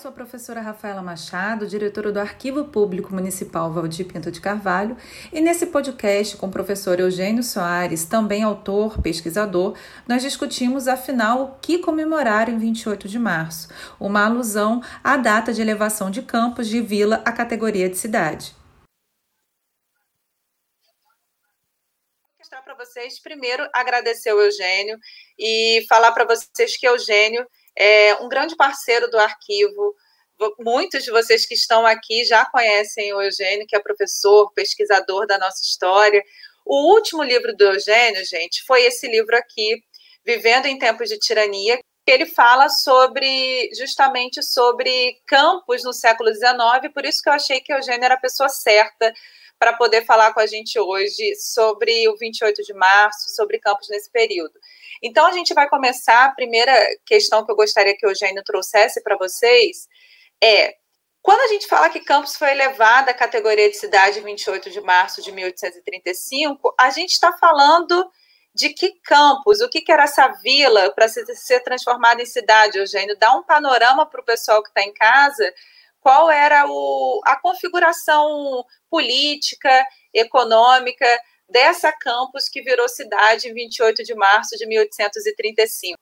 Sou a professora Rafaela Machado, diretora do Arquivo Público Municipal Valdir Pinto de Carvalho, e nesse podcast com o professor Eugênio Soares, também autor, pesquisador, nós discutimos afinal o que comemorar em 28 de março, uma alusão à data de elevação de campos de vila à categoria de cidade. para vocês, primeiro, agradecer o Eugênio e falar para vocês que Eugênio é um grande parceiro do arquivo. Muitos de vocês que estão aqui já conhecem o Eugênio, que é professor, pesquisador da nossa história. O último livro do Eugênio, gente, foi esse livro aqui, Vivendo em Tempos de Tirania, que ele fala sobre justamente sobre campos no século XIX, por isso que eu achei que Eugênio era a pessoa certa para poder falar com a gente hoje sobre o 28 de março, sobre campos nesse período. Então, a gente vai começar. A primeira questão que eu gostaria que o Eugênio trouxesse para vocês é: quando a gente fala que Campos foi elevada à categoria de cidade 28 de março de 1835, a gente está falando de que campos, o que, que era essa vila para ser transformada em cidade, Eugênio? Dá um panorama para o pessoal que está em casa qual era o, a configuração política, econômica dessa campus que virou cidade em 28 de março de 1835.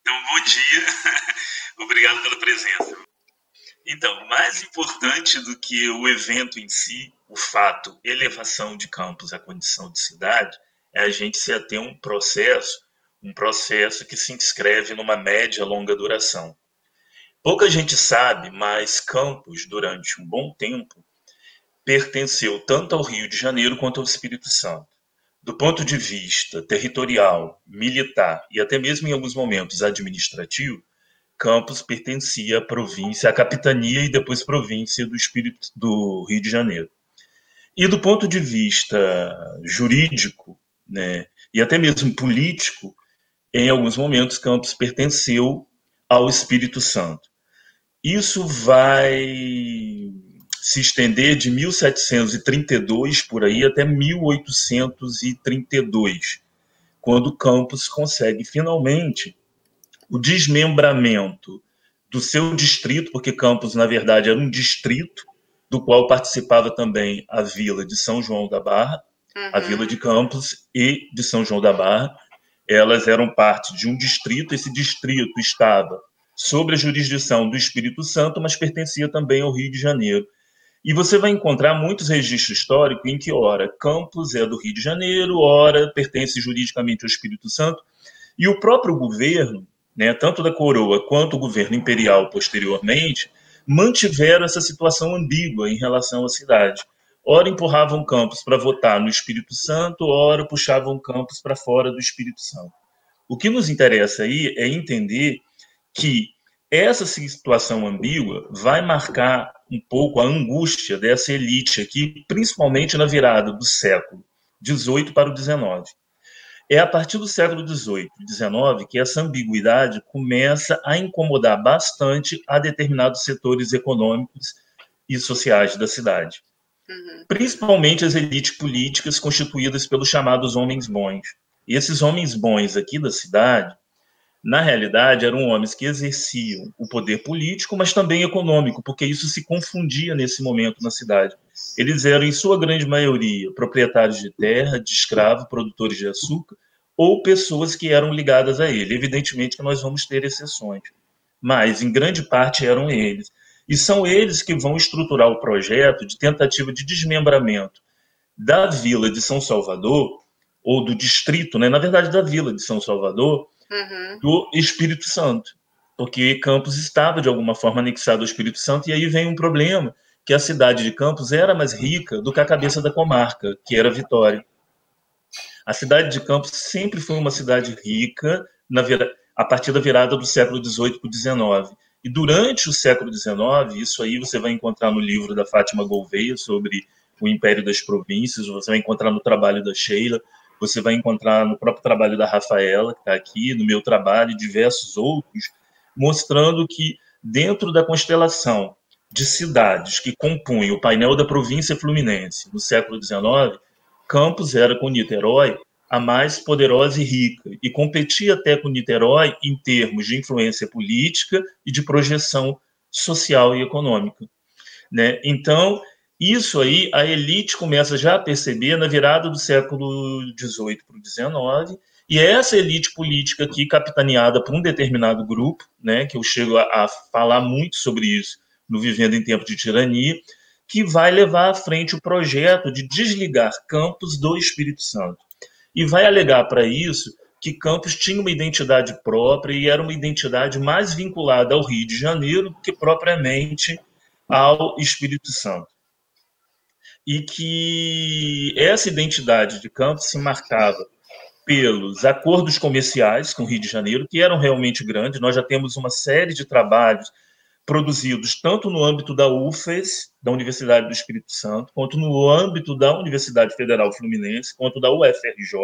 Então, bom dia, obrigado pela presença. Então, mais importante do que o evento em si, o fato, elevação de campos à condição de cidade, é a gente se ater a um processo, um processo que se inscreve numa média longa duração. Pouca gente sabe, mas Campos, durante um bom tempo, pertenceu tanto ao Rio de Janeiro quanto ao Espírito Santo. Do ponto de vista territorial, militar e até mesmo em alguns momentos administrativo, Campos pertencia à província, à capitania e depois província do Espírito do Rio de Janeiro. E do ponto de vista jurídico, né, e até mesmo político, em alguns momentos Campos pertenceu ao Espírito Santo. Isso vai se estender de 1732 por aí até 1832, quando Campos consegue finalmente o desmembramento do seu distrito, porque Campos, na verdade, era um distrito do qual participava também a vila de São João da Barra, uhum. a vila de Campos e de São João da Barra. Elas eram parte de um distrito, esse distrito estava sobre a jurisdição do Espírito Santo, mas pertencia também ao Rio de Janeiro. E você vai encontrar muitos registros históricos em que, ora, Campos é do Rio de Janeiro, ora, pertence juridicamente ao Espírito Santo, e o próprio governo, né, tanto da coroa quanto o governo imperial posteriormente, mantiveram essa situação ambígua em relação à cidade. Ora empurravam Campos para votar no Espírito Santo, ora puxavam Campos para fora do Espírito Santo. O que nos interessa aí é entender que essa situação ambígua vai marcar um pouco a angústia dessa elite aqui, principalmente na virada do século XVIII para o XIX. É a partir do século XVIII e XIX que essa ambiguidade começa a incomodar bastante a determinados setores econômicos e sociais da cidade. Uhum. Principalmente as elites políticas constituídas pelos chamados homens bons. E esses homens bons aqui da cidade, na realidade, eram homens que exerciam o poder político, mas também econômico, porque isso se confundia nesse momento na cidade. Eles eram, em sua grande maioria, proprietários de terra, de escravo, produtores de açúcar, ou pessoas que eram ligadas a ele. Evidentemente que nós vamos ter exceções, mas em grande parte eram eles. E são eles que vão estruturar o projeto de tentativa de desmembramento da vila de São Salvador, ou do distrito, né? na verdade, da vila de São Salvador, uhum. do Espírito Santo, porque Campos estava de alguma forma anexado ao Espírito Santo, e aí vem um problema, que a cidade de Campos era mais rica do que a cabeça da comarca, que era Vitória. A cidade de Campos sempre foi uma cidade rica vira... a partir da virada do século XVIII para o XIX. E durante o século XIX, isso aí você vai encontrar no livro da Fátima Gouveia sobre o Império das Províncias, você vai encontrar no trabalho da Sheila, você vai encontrar no próprio trabalho da Rafaela, que está aqui, no meu trabalho, e diversos outros, mostrando que dentro da constelação de cidades que compunham o painel da província fluminense no século XIX, Campos era com Niterói a mais poderosa e rica, e competia até com Niterói em termos de influência política e de projeção social e econômica. Né? Então, isso aí a elite começa já a perceber na virada do século XVIII para o XIX, e é essa elite política aqui, capitaneada por um determinado grupo, né, que eu chego a, a falar muito sobre isso no Vivendo em Tempo de Tirania, que vai levar à frente o projeto de desligar Campos do Espírito Santo. E vai alegar para isso que Campos tinha uma identidade própria e era uma identidade mais vinculada ao Rio de Janeiro do que propriamente ao Espírito Santo. E que essa identidade de Campos se marcava pelos acordos comerciais com o Rio de Janeiro, que eram realmente grandes. Nós já temos uma série de trabalhos produzidos tanto no âmbito da UFES, da Universidade do Espírito Santo, quanto no âmbito da Universidade Federal Fluminense, quanto da UFRJ,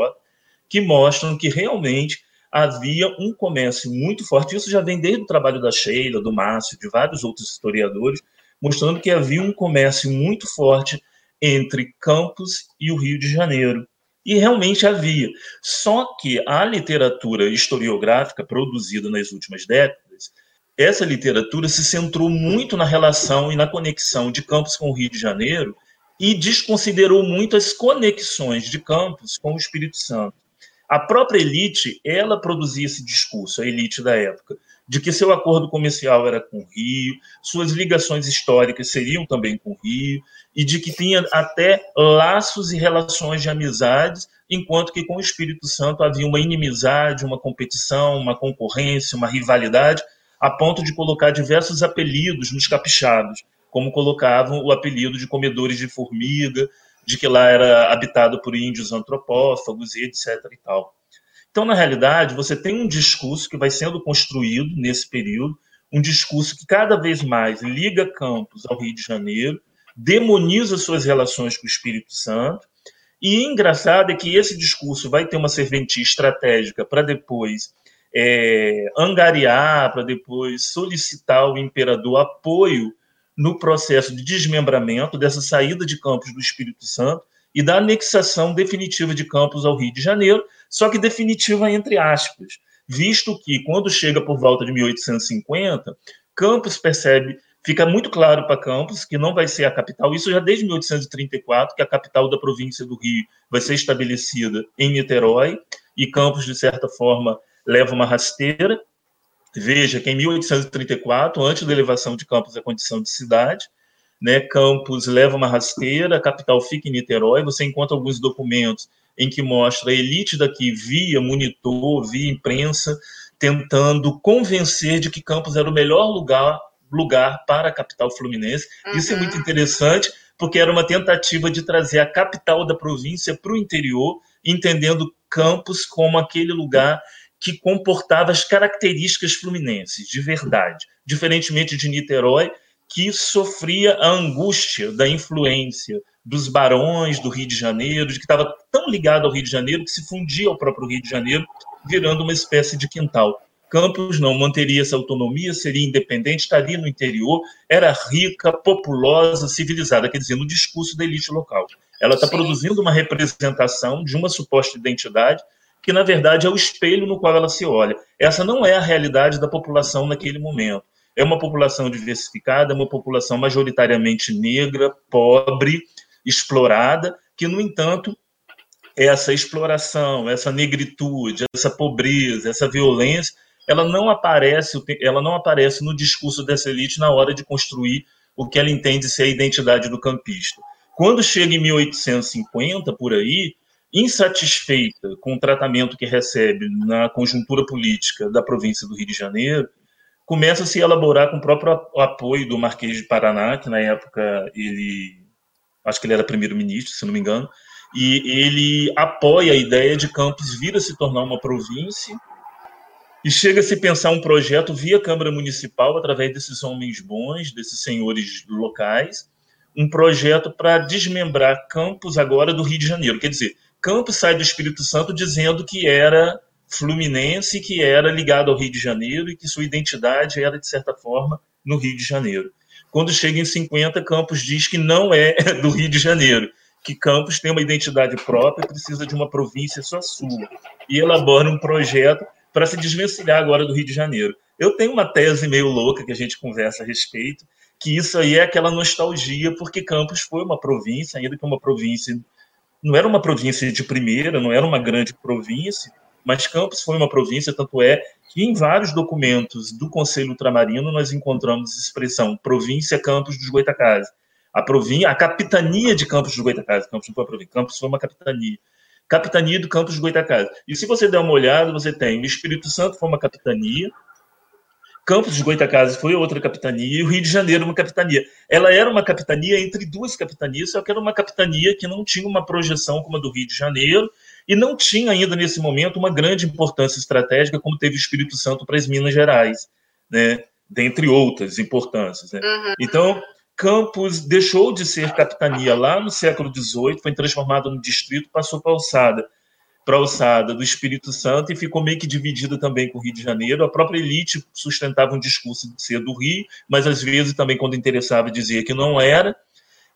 que mostram que realmente havia um comércio muito forte. Isso já vem desde o trabalho da Sheila, do Márcio, de vários outros historiadores, mostrando que havia um comércio muito forte entre Campos e o Rio de Janeiro. E realmente havia. Só que a literatura historiográfica produzida nas últimas décadas, essa literatura se centrou muito na relação e na conexão de Campos com o Rio de Janeiro e desconsiderou muito as conexões de Campos com o Espírito Santo. A própria elite, ela produzia esse discurso, a elite da época, de que seu acordo comercial era com o Rio, suas ligações históricas seriam também com o Rio, e de que tinha até laços e relações de amizades, enquanto que com o Espírito Santo havia uma inimizade, uma competição, uma concorrência, uma rivalidade, a ponto de colocar diversos apelidos nos capixados, como colocavam o apelido de comedores de formiga, de que lá era habitado por índios antropófagos e etc. e tal. Então, na realidade, você tem um discurso que vai sendo construído nesse período, um discurso que cada vez mais liga Campos ao Rio de Janeiro, demoniza suas relações com o Espírito Santo, e engraçado é que esse discurso vai ter uma serventia estratégica para depois é, angariar, para depois solicitar ao imperador apoio no processo de desmembramento dessa saída de Campos do Espírito Santo e da anexação definitiva de Campos ao Rio de Janeiro, só que definitiva entre aspas, visto que quando chega por volta de 1850, Campos percebe, fica muito claro para Campos que não vai ser a capital, isso já desde 1834, que a capital da província do Rio vai ser estabelecida em Niterói, e Campos, de certa forma, leva uma rasteira. Veja que em 1834, antes da elevação de Campos à condição de cidade, né, Campos leva uma rasteira, a capital fica em Niterói, você encontra alguns documentos em que mostra a elite daqui via monitor, via imprensa, tentando convencer de que Campos era o melhor lugar, lugar para a capital fluminense. Uhum. Isso é muito interessante, porque era uma tentativa de trazer a capital da província para o interior, entendendo Campos como aquele lugar que comportava as características fluminenses, de verdade. Diferentemente de Niterói, que sofria a angústia da influência dos barões do Rio de Janeiro, de que estava tão ligado ao Rio de Janeiro que se fundia ao próprio Rio de Janeiro, virando uma espécie de quintal. Campos não manteria essa autonomia, seria independente, estaria no interior, era rica, populosa, civilizada, quer dizer, no discurso da elite local. Ela está produzindo uma representação de uma suposta identidade que, na verdade, é o espelho no qual ela se olha. Essa não é a realidade da população naquele momento. É uma população diversificada, uma população majoritariamente negra, pobre, explorada, que, no entanto, essa exploração, essa negritude, essa pobreza, essa violência, ela não aparece, ela não aparece no discurso dessa elite na hora de construir o que ela entende ser a identidade do campista. Quando chega em 1850 por aí, insatisfeita com o tratamento que recebe na conjuntura política da província do Rio de Janeiro, começa a se elaborar com o próprio apoio do Marquês de Paraná, que na época ele, acho que ele era primeiro-ministro, se não me engano, e ele apoia a ideia de Campos vir a se tornar uma província e chega a se pensar um projeto via Câmara Municipal, através desses homens bons, desses senhores locais, um projeto para desmembrar Campos agora do Rio de Janeiro. Quer dizer, Campos sai do Espírito Santo dizendo que era fluminense que era ligado ao Rio de Janeiro e que sua identidade era, de certa forma, no Rio de Janeiro. Quando chega em 50, Campos diz que não é do Rio de Janeiro, que Campos tem uma identidade própria e precisa de uma província só sua. E elabora um projeto para se desvencilhar agora do Rio de Janeiro. Eu tenho uma tese meio louca que a gente conversa a respeito, que isso aí é aquela nostalgia, porque Campos foi uma província, ainda que uma província. Não era uma província de primeira, não era uma grande província, mas Campos foi uma província, tanto é que em vários documentos do Conselho Ultramarino nós encontramos expressão província Campos dos Goitacazes. A província, a capitania de Campos dos Goitacazes, Campos não foi a província, Campos foi uma capitania. Capitania do Campos dos Goitacazes. E se você der uma olhada, você tem o Espírito Santo foi uma capitania, Campos dos Goitacazes foi outra capitania e o Rio de Janeiro uma capitania. Ela era uma capitania entre duas capitanias, só que era uma capitania que não tinha uma projeção como a do Rio de Janeiro e não tinha ainda nesse momento uma grande importância estratégica como teve o Espírito Santo para as Minas Gerais, né? dentre outras importâncias. Né? Uhum. Então, Campos deixou de ser capitania lá no século XVIII, foi transformado no distrito, passou para a alçada, para alçada do Espírito Santo e ficou meio que dividida também com o Rio de Janeiro. A própria elite sustentava um discurso de ser do Rio, mas às vezes também, quando interessava, dizia que não era.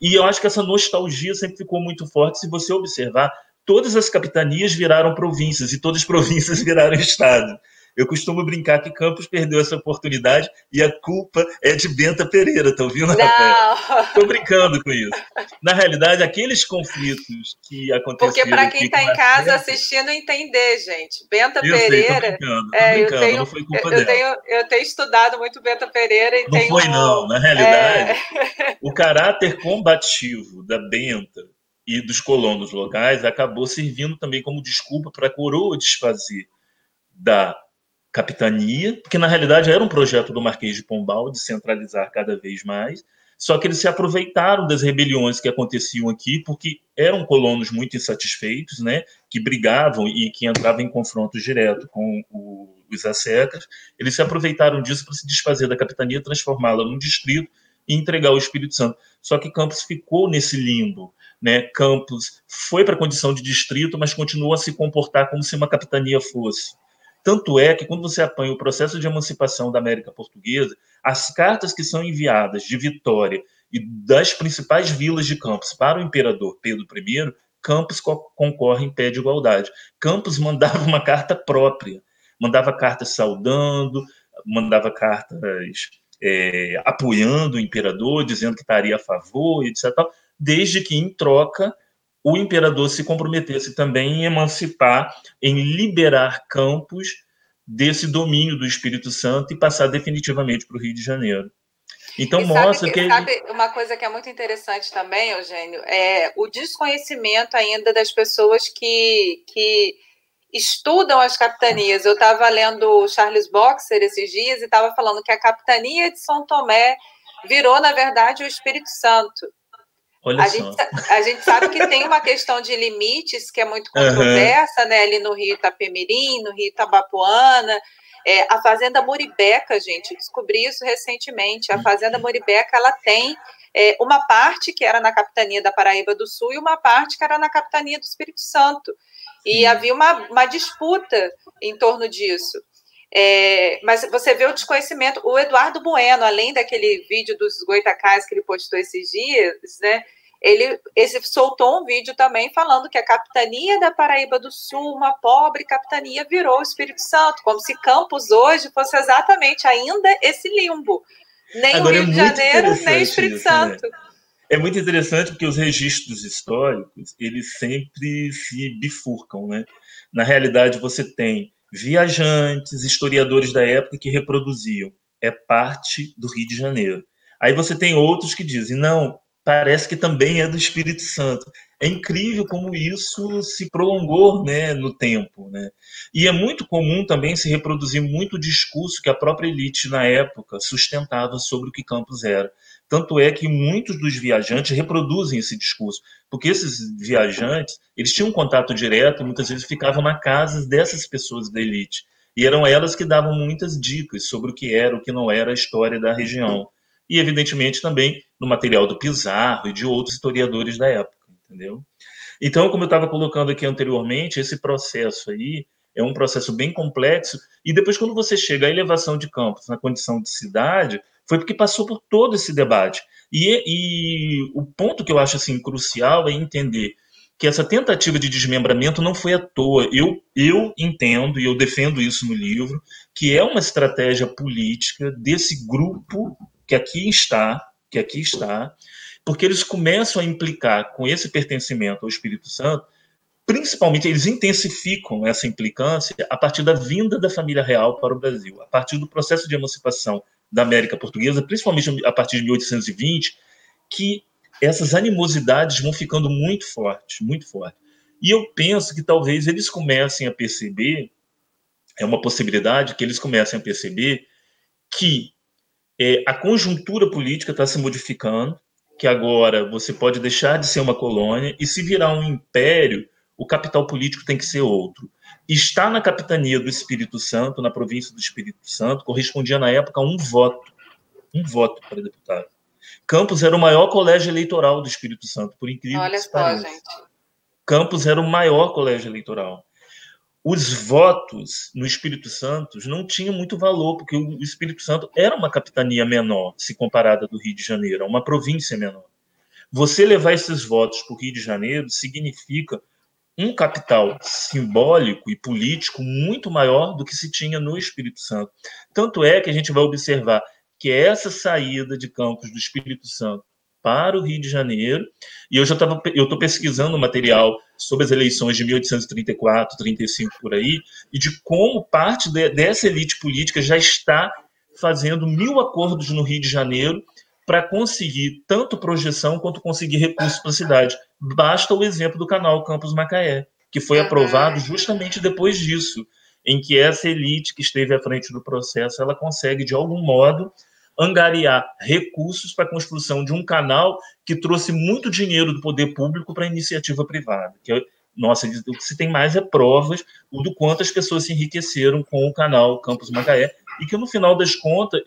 E eu acho que essa nostalgia sempre ficou muito forte. Se você observar, todas as capitanias viraram províncias e todas as províncias viraram estado. Eu costumo brincar que Campos perdeu essa oportunidade e a culpa é de Benta Pereira, tá ouvindo, Rafael? Estou brincando com isso. Na realidade, aqueles conflitos que aconteceram... Porque para quem está em casa assistindo entender, gente, Benta eu Pereira... Sei, tô brincando, tô é, brincando, eu tenho, não foi culpa eu dela. Tenho, eu tenho estudado muito Benta Pereira e Não tenho, foi não, na realidade, é... o caráter combativo da Benta e dos colonos locais acabou servindo também como desculpa para a coroa desfazer da capitania, porque na realidade era um projeto do Marquês de Pombal de centralizar cada vez mais, só que eles se aproveitaram das rebeliões que aconteciam aqui, porque eram colonos muito insatisfeitos, né, que brigavam e que entravam em confronto direto com o, os assecas. Eles se aproveitaram disso para se desfazer da capitania, transformá-la num distrito e entregar o Espírito Santo. Só que Campos ficou nesse limbo. Né? Campos foi para a condição de distrito, mas continuou a se comportar como se uma capitania fosse. Tanto é que, quando você apanha o processo de emancipação da América Portuguesa, as cartas que são enviadas de Vitória e das principais vilas de Campos para o imperador Pedro I, Campos concorre em pé de igualdade. Campos mandava uma carta própria, mandava cartas saudando, mandava cartas é, apoiando o imperador, dizendo que estaria a favor, etc. Desde que, em troca, o imperador se comprometesse também em emancipar, em liberar Campos desse domínio do Espírito Santo e passar definitivamente para o Rio de Janeiro. Então e mostra sabe, que sabe uma coisa que é muito interessante também, Eugênio, é o desconhecimento ainda das pessoas que, que estudam as capitanias. Eu estava lendo Charles Boxer esses dias e estava falando que a capitania de São Tomé virou, na verdade, o Espírito Santo. Olha a, só. Gente, a gente sabe que tem uma questão de limites que é muito controversa, uhum. né? Ali no Rio Itapemirim, no Rio Itabapuana. É, a Fazenda Muribeca, gente, descobri isso recentemente. A Fazenda Muribeca ela tem é, uma parte que era na capitania da Paraíba do Sul e uma parte que era na capitania do Espírito Santo. E havia uma, uma disputa em torno disso. É, mas você vê o desconhecimento. O Eduardo Bueno, além daquele vídeo dos Goitacás que ele postou esses dias, né? Ele, ele soltou um vídeo também falando que a capitania da Paraíba do Sul, uma pobre capitania, virou o Espírito Santo, como se Campos hoje fosse exatamente ainda esse limbo. Nem Agora, o é Rio é de Janeiro, nem o Espírito isso, né? Santo. Né? É muito interessante porque os registros históricos, eles sempre se bifurcam, né? Na realidade, você tem viajantes, historiadores da época que reproduziam. É parte do Rio de Janeiro. Aí você tem outros que dizem, não, parece que também é do Espírito Santo. É incrível como isso se prolongou né, no tempo. Né? E é muito comum também se reproduzir muito o discurso que a própria elite na época sustentava sobre o que Campos era. Tanto é que muitos dos viajantes reproduzem esse discurso, porque esses viajantes, eles tinham um contato direto, muitas vezes ficavam na casa dessas pessoas da elite. E eram elas que davam muitas dicas sobre o que era, o que não era a história da região. E, evidentemente, também no material do Pizarro e de outros historiadores da época, entendeu? Então, como eu estava colocando aqui anteriormente, esse processo aí é um processo bem complexo. E depois, quando você chega à elevação de campos na condição de cidade, foi porque passou por todo esse debate. E, e o ponto que eu acho assim crucial é entender que essa tentativa de desmembramento não foi à toa. Eu, eu entendo e eu defendo isso no livro, que é uma estratégia política desse grupo que aqui está, que aqui está, porque eles começam a implicar com esse pertencimento ao Espírito Santo, principalmente eles intensificam essa implicância a partir da vinda da família real para o Brasil, a partir do processo de emancipação da América Portuguesa, principalmente a partir de 1820, que essas animosidades vão ficando muito fortes, muito fortes. E eu penso que talvez eles comecem a perceber, é uma possibilidade que eles comecem a perceber que é, a conjuntura política está se modificando, que agora você pode deixar de ser uma colônia e se virar um império, o capital político tem que ser outro. Estar na capitania do Espírito Santo, na província do Espírito Santo, correspondia na época a um voto, um voto para deputado. Campos era o maior colégio eleitoral do Espírito Santo, por incrível Olha que pareça. Gente. Campos era o maior colégio eleitoral. Os votos no Espírito Santo não tinham muito valor, porque o Espírito Santo era uma capitania menor, se comparada do Rio de Janeiro, uma província menor. Você levar esses votos para o Rio de Janeiro significa um capital simbólico e político muito maior do que se tinha no Espírito Santo. Tanto é que a gente vai observar que essa saída de Campos do Espírito Santo para o Rio de Janeiro, e eu já estava, eu estou pesquisando material sobre as eleições de 1834, 35 por aí, e de como parte de, dessa elite política já está fazendo mil acordos no Rio de Janeiro para conseguir tanto projeção quanto conseguir recursos para a cidade. Basta o exemplo do canal Campos Macaé, que foi aprovado justamente depois disso, em que essa elite que esteve à frente do processo, ela consegue de algum modo angariar recursos para a construção de um canal que trouxe muito dinheiro do poder público para a iniciativa privada. Que, é, nossa, o que se tem mais é provas do quanto as pessoas se enriqueceram com o canal Campus Macaé e que, no final das contas,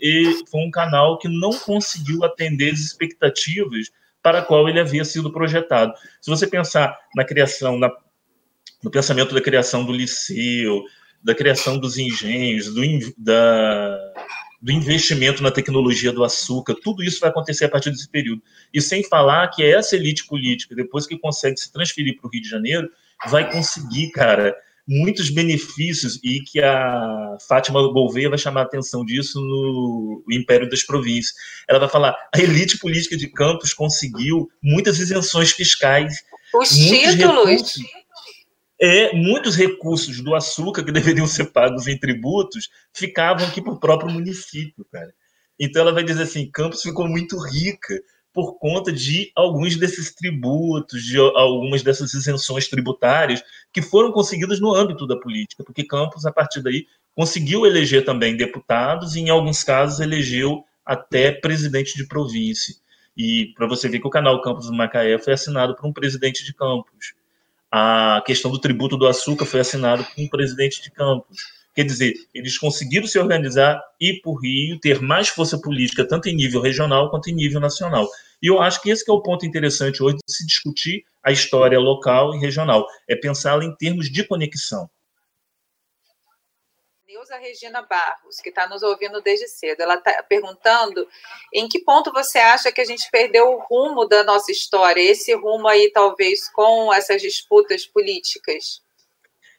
foi um canal que não conseguiu atender as expectativas para a qual ele havia sido projetado. Se você pensar na criação, na, no pensamento da criação do liceu, da criação dos engenhos, do, da, do investimento na tecnologia do açúcar, tudo isso vai acontecer a partir desse período. E sem falar que essa elite política, depois que consegue se transferir para o Rio de Janeiro, vai conseguir, cara, muitos benefícios e que a Fátima Gouveia vai chamar a atenção disso no Império das Províncias. Ela vai falar: a elite política de Campos conseguiu muitas isenções fiscais. Os títulos. Recursos, é, muitos recursos do açúcar que deveriam ser pagos em tributos ficavam aqui para o próprio município, cara. Então ela vai dizer assim, Campos ficou muito rica por conta de alguns desses tributos, de algumas dessas isenções tributárias que foram conseguidas no âmbito da política, porque Campos, a partir daí, conseguiu eleger também deputados e, em alguns casos, elegeu até presidente de província. E para você ver que o canal Campos do Macaé foi assinado por um presidente de Campos a questão do tributo do açúcar foi assinado com o presidente de Campos. Quer dizer, eles conseguiram se organizar e por Rio ter mais força política, tanto em nível regional quanto em nível nacional. E eu acho que esse que é o ponto interessante hoje de se discutir a história local e regional, é pensá-la em termos de conexão. Neuza Regina Barros, que está nos ouvindo desde cedo. Ela está perguntando em que ponto você acha que a gente perdeu o rumo da nossa história, esse rumo aí, talvez, com essas disputas políticas?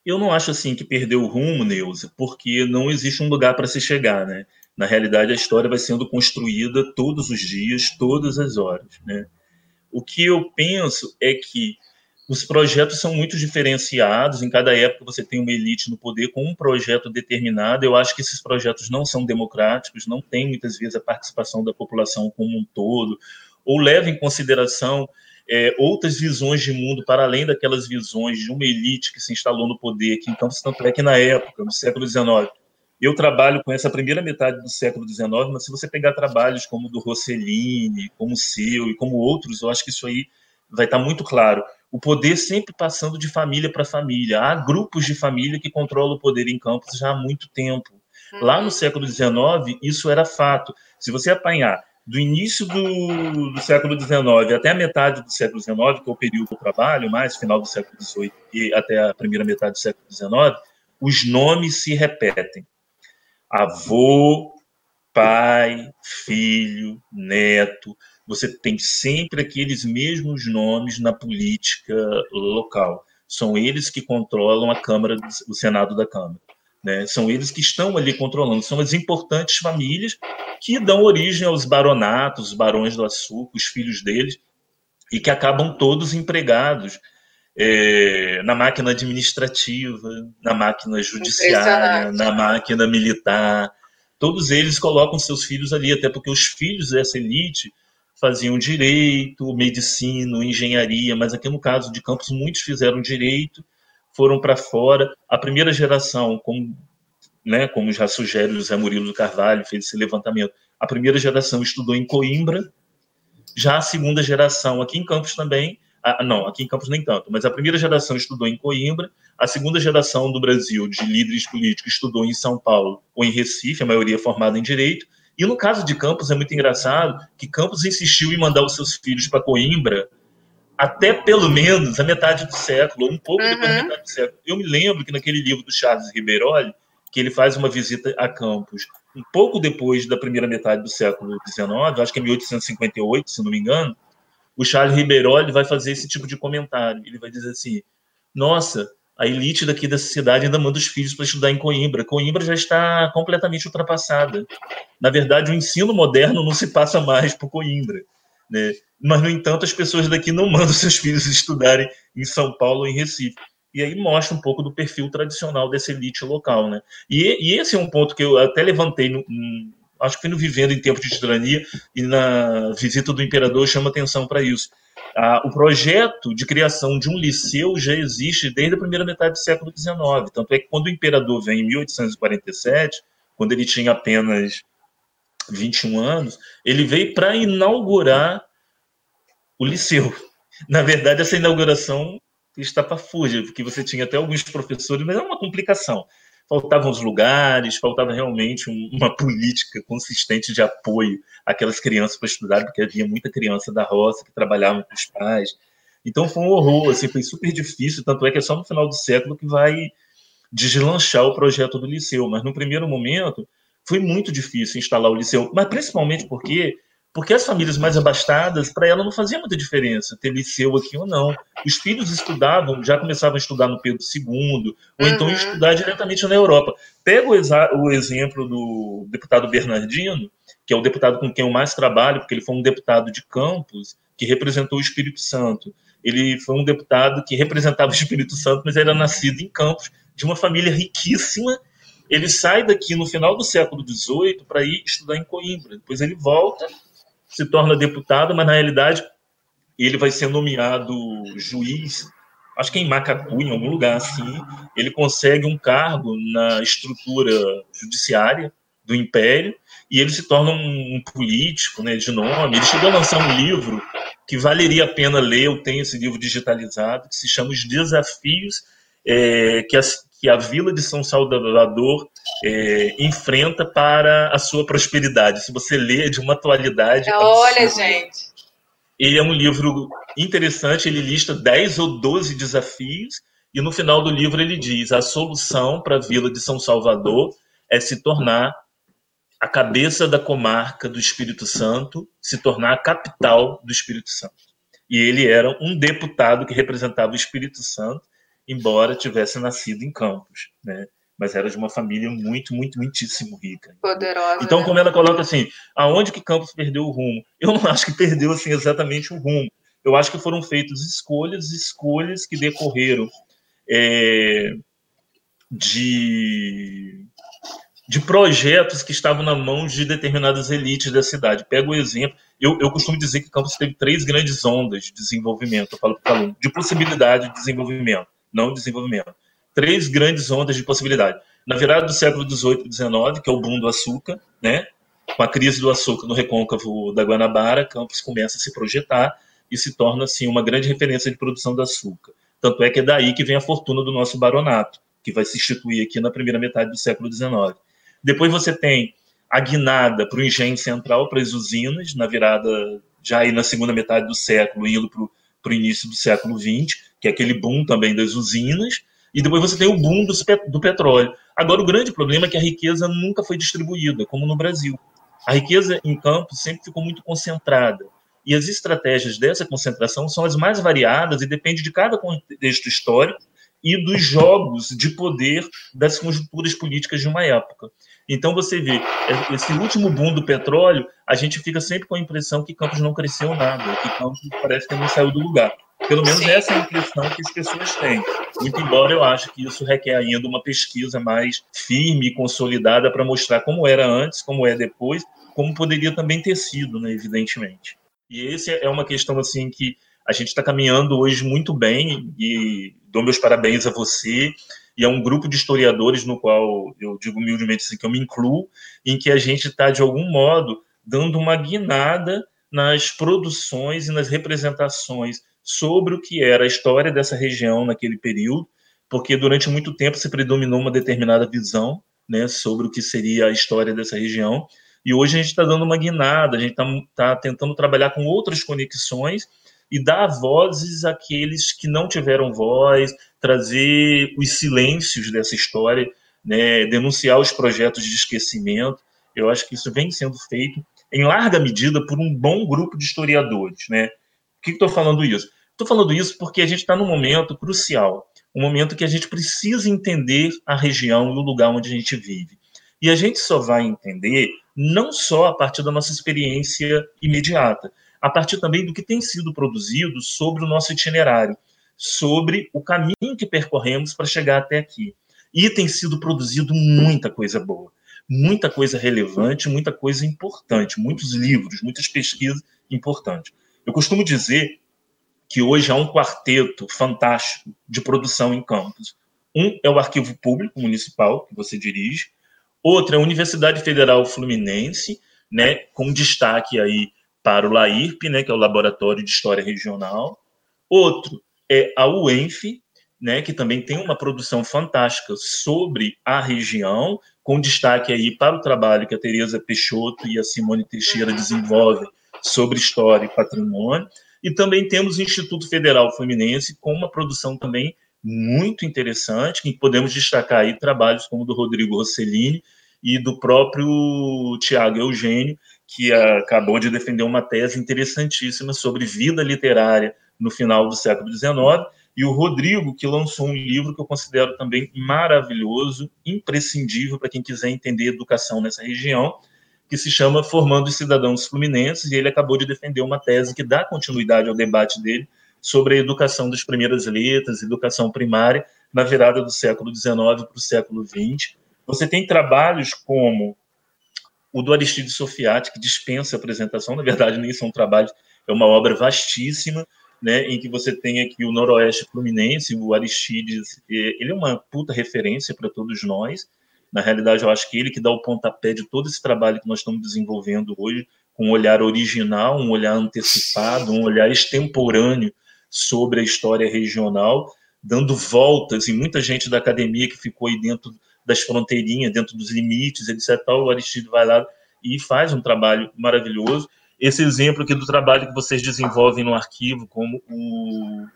Eu não acho assim que perdeu o rumo, Neuza, porque não existe um lugar para se chegar, né? Na realidade, a história vai sendo construída todos os dias, todas as horas, né? O que eu penso é que os projetos são muito diferenciados, em cada época você tem uma elite no poder com um projeto determinado. Eu acho que esses projetos não são democráticos, não tem muitas vezes a participação da população como um todo, ou levam em consideração é, outras visões de mundo para além daquelas visões de uma elite que se instalou no poder, que então, tanto é que na época, no século XIX, eu trabalho com essa primeira metade do século XIX, mas se você pegar trabalhos como o do Rossellini, como o seu e como outros, eu acho que isso aí vai estar muito claro o poder sempre passando de família para família. Há grupos de família que controlam o poder em campos já há muito tempo. Lá no uhum. século XIX, isso era fato. Se você apanhar do início do, do, século XIX até a metade do século XIX, que é o período do trabalho, mais final do século XVIII e até a primeira metade do século XIX, os nomes se repetem. Avô, pai, filho, neto, você tem sempre aqueles mesmos nomes na política local. São eles que controlam a Câmara, o Senado da Câmara. Né? São eles que estão ali controlando. São as importantes famílias que dão origem aos baronatos, os barões do açúcar, os filhos deles, e que acabam todos empregados é, na máquina administrativa, na máquina judiciária, na máquina militar. Todos eles colocam seus filhos ali, até porque os filhos dessa elite faziam direito, medicina, engenharia, mas aqui no caso de Campos, muitos fizeram direito, foram para fora. A primeira geração, como, né, como já sugere o José Murilo do Carvalho, fez esse levantamento, a primeira geração estudou em Coimbra, já a segunda geração, aqui em Campos também, a, não, aqui em Campos nem tanto, mas a primeira geração estudou em Coimbra, a segunda geração do Brasil de líderes políticos estudou em São Paulo ou em Recife, a maioria formada em Direito, e no caso de Campos é muito engraçado que Campos insistiu em mandar os seus filhos para Coimbra até pelo menos a metade do século, um pouco uhum. depois da metade do século. Eu me lembro que naquele livro do Charles Ribeiroli, que ele faz uma visita a Campos um pouco depois da primeira metade do século XIX, acho que é 1858, se não me engano, o Charles Ribeiroli vai fazer esse tipo de comentário. Ele vai dizer assim: nossa, a elite daqui dessa cidade ainda manda os filhos para estudar em Coimbra. Coimbra já está completamente ultrapassada. Na verdade, o ensino moderno não se passa mais por Coimbra. Né? Mas, no entanto, as pessoas daqui não mandam seus filhos estudarem em São Paulo ou em Recife. E aí mostra um pouco do perfil tradicional dessa elite local. Né? E, e esse é um ponto que eu até levantei, no, acho que foi no Vivendo em Tempo de Tirania, e na visita do imperador chama atenção para isso ah, o projeto de criação de um liceu já existe desde a primeira metade do século XIX. Tanto é que quando o imperador vem em 1847, quando ele tinha apenas 21 anos, ele veio para inaugurar o liceu. Na verdade, essa inauguração está para fugir, porque você tinha até alguns professores, mas é uma complicação faltavam os lugares, faltava realmente uma política consistente de apoio àquelas crianças para estudar, porque havia muita criança da roça que trabalhavam com os pais. Então foi um horror, assim, foi super difícil, tanto é que é só no final do século que vai deslanchar o projeto do liceu, mas no primeiro momento foi muito difícil instalar o liceu, mas principalmente porque porque as famílias mais abastadas, para ela não fazia muita diferença ter liceu aqui ou não. Os filhos estudavam, já começavam a estudar no Pedro II, ou então uhum. estudar diretamente na Europa. Pega o, o exemplo do deputado Bernardino, que é o deputado com quem eu mais trabalho, porque ele foi um deputado de Campos que representou o Espírito Santo. Ele foi um deputado que representava o Espírito Santo, mas era nascido em Campos, de uma família riquíssima. Ele sai daqui no final do século XVIII para ir estudar em Coimbra. Depois ele volta se torna deputado, mas na realidade ele vai ser nomeado juiz, acho que em Macacu, em algum lugar assim. Ele consegue um cargo na estrutura judiciária do Império e ele se torna um, político né, de nome. Ele chegou a lançar um livro que valeria a pena ler, eu tenho esse livro digitalizado, que se chama Os Desafios é, que, a, que a Vila de São Salvador é, enfrenta para a sua prosperidade. Se você lê, é de uma atualidade. Olha, absurda. gente. Ele é um livro interessante, ele lista 10 ou 12 desafios, e no final do livro ele diz: a solução para a Vila de São Salvador é se tornar a cabeça da comarca do Espírito Santo, se tornar a capital do Espírito Santo. E ele era um deputado que representava o Espírito Santo, embora tivesse nascido em Campos, né? mas era de uma família muito, muito, muitíssimo rica. Poderosa. Então, né? como ela coloca assim, aonde que Campos perdeu o rumo? Eu não acho que perdeu assim exatamente o rumo. Eu acho que foram feitas escolhas, escolhas que decorreram é, de de projetos que estavam na mão de determinadas elites da cidade. Pego o exemplo, eu, eu costumo dizer que Campos teve três grandes ondas de desenvolvimento, eu falo para o aluno, de possibilidade de desenvolvimento, não desenvolvimento três grandes ondas de possibilidade. Na virada do século XVIII e XIX, que é o boom do açúcar, né? com a crise do açúcar no recôncavo da Guanabara, Campos começa a se projetar e se torna assim uma grande referência de produção de açúcar. Tanto é que é daí que vem a fortuna do nosso baronato, que vai se instituir aqui na primeira metade do século XIX. Depois você tem a guinada para o engenho central, para as usinas, na virada já aí na segunda metade do século, indo para o início do século XX, que é aquele boom também das usinas, e depois você tem o boom do, do petróleo. Agora, o grande problema é que a riqueza nunca foi distribuída, como no Brasil. A riqueza em Campos sempre ficou muito concentrada. E as estratégias dessa concentração são as mais variadas e depende de cada contexto histórico e dos jogos de poder das conjunturas políticas de uma época. Então você vê, é, esse último boom do petróleo, a gente fica sempre com a impressão que Campos não cresceu nada, que Campos parece que não saiu do lugar. Pelo menos Sim. essa é a impressão que as pessoas têm. Muito embora eu acho que isso requer ainda uma pesquisa mais firme e consolidada para mostrar como era antes, como é depois, como poderia também ter sido, né, evidentemente. E esse é uma questão assim que a gente está caminhando hoje muito bem e dou meus parabéns a você e a um grupo de historiadores no qual eu digo humildemente assim, que eu me incluo, em que a gente está, de algum modo, dando uma guinada nas produções e nas representações sobre o que era a história dessa região naquele período, porque durante muito tempo se predominou uma determinada visão né, sobre o que seria a história dessa região, e hoje a gente está dando uma guinada, a gente está tá tentando trabalhar com outras conexões e dar vozes àqueles que não tiveram voz, trazer os silêncios dessa história, né, denunciar os projetos de esquecimento. Eu acho que isso vem sendo feito em larga medida por um bom grupo de historiadores. Né? Por que estou falando isso? Estou falando isso porque a gente está num momento crucial, um momento que a gente precisa entender a região e o lugar onde a gente vive. E a gente só vai entender não só a partir da nossa experiência imediata, a partir também do que tem sido produzido sobre o nosso itinerário, sobre o caminho que percorremos para chegar até aqui. E tem sido produzido muita coisa boa, muita coisa relevante, muita coisa importante, muitos livros, muitas pesquisas importantes. Eu costumo dizer que hoje há um quarteto fantástico de produção em campos. Um é o Arquivo Público Municipal, que você dirige, outro é a Universidade Federal Fluminense, né, com destaque aí para o LAIRP, né, que é o Laboratório de História Regional. Outro é a UENF, né, que também tem uma produção fantástica sobre a região, com destaque aí para o trabalho que a Tereza Peixoto e a Simone Teixeira desenvolvem sobre história e patrimônio. E também temos o Instituto Federal Fluminense, com uma produção também muito interessante, que podemos destacar aí trabalhos como o do Rodrigo Rossellini e do próprio Tiago Eugênio, que acabou de defender uma tese interessantíssima sobre vida literária no final do século XIX, e o Rodrigo, que lançou um livro que eu considero também maravilhoso, imprescindível para quem quiser entender educação nessa região, que se chama Formando os Cidadãos Fluminenses, e ele acabou de defender uma tese que dá continuidade ao debate dele sobre a educação das primeiras letras, educação primária, na virada do século XIX para o século XX. Você tem trabalhos como o do Aristides Sofiati, que dispensa apresentação, na verdade, nem são trabalhos, é uma obra vastíssima, né, em que você tem aqui o Noroeste Fluminense, o Aristides, ele é uma puta referência para todos nós. Na realidade, eu acho que ele que dá o pontapé de todo esse trabalho que nós estamos desenvolvendo hoje, com um olhar original, um olhar antecipado, um olhar extemporâneo sobre a história regional, dando voltas, e muita gente da academia que ficou aí dentro das fronteirinhas, dentro dos limites, etc. O Aristides vai lá e faz um trabalho maravilhoso. Esse exemplo aqui do trabalho que vocês desenvolvem no arquivo, como o,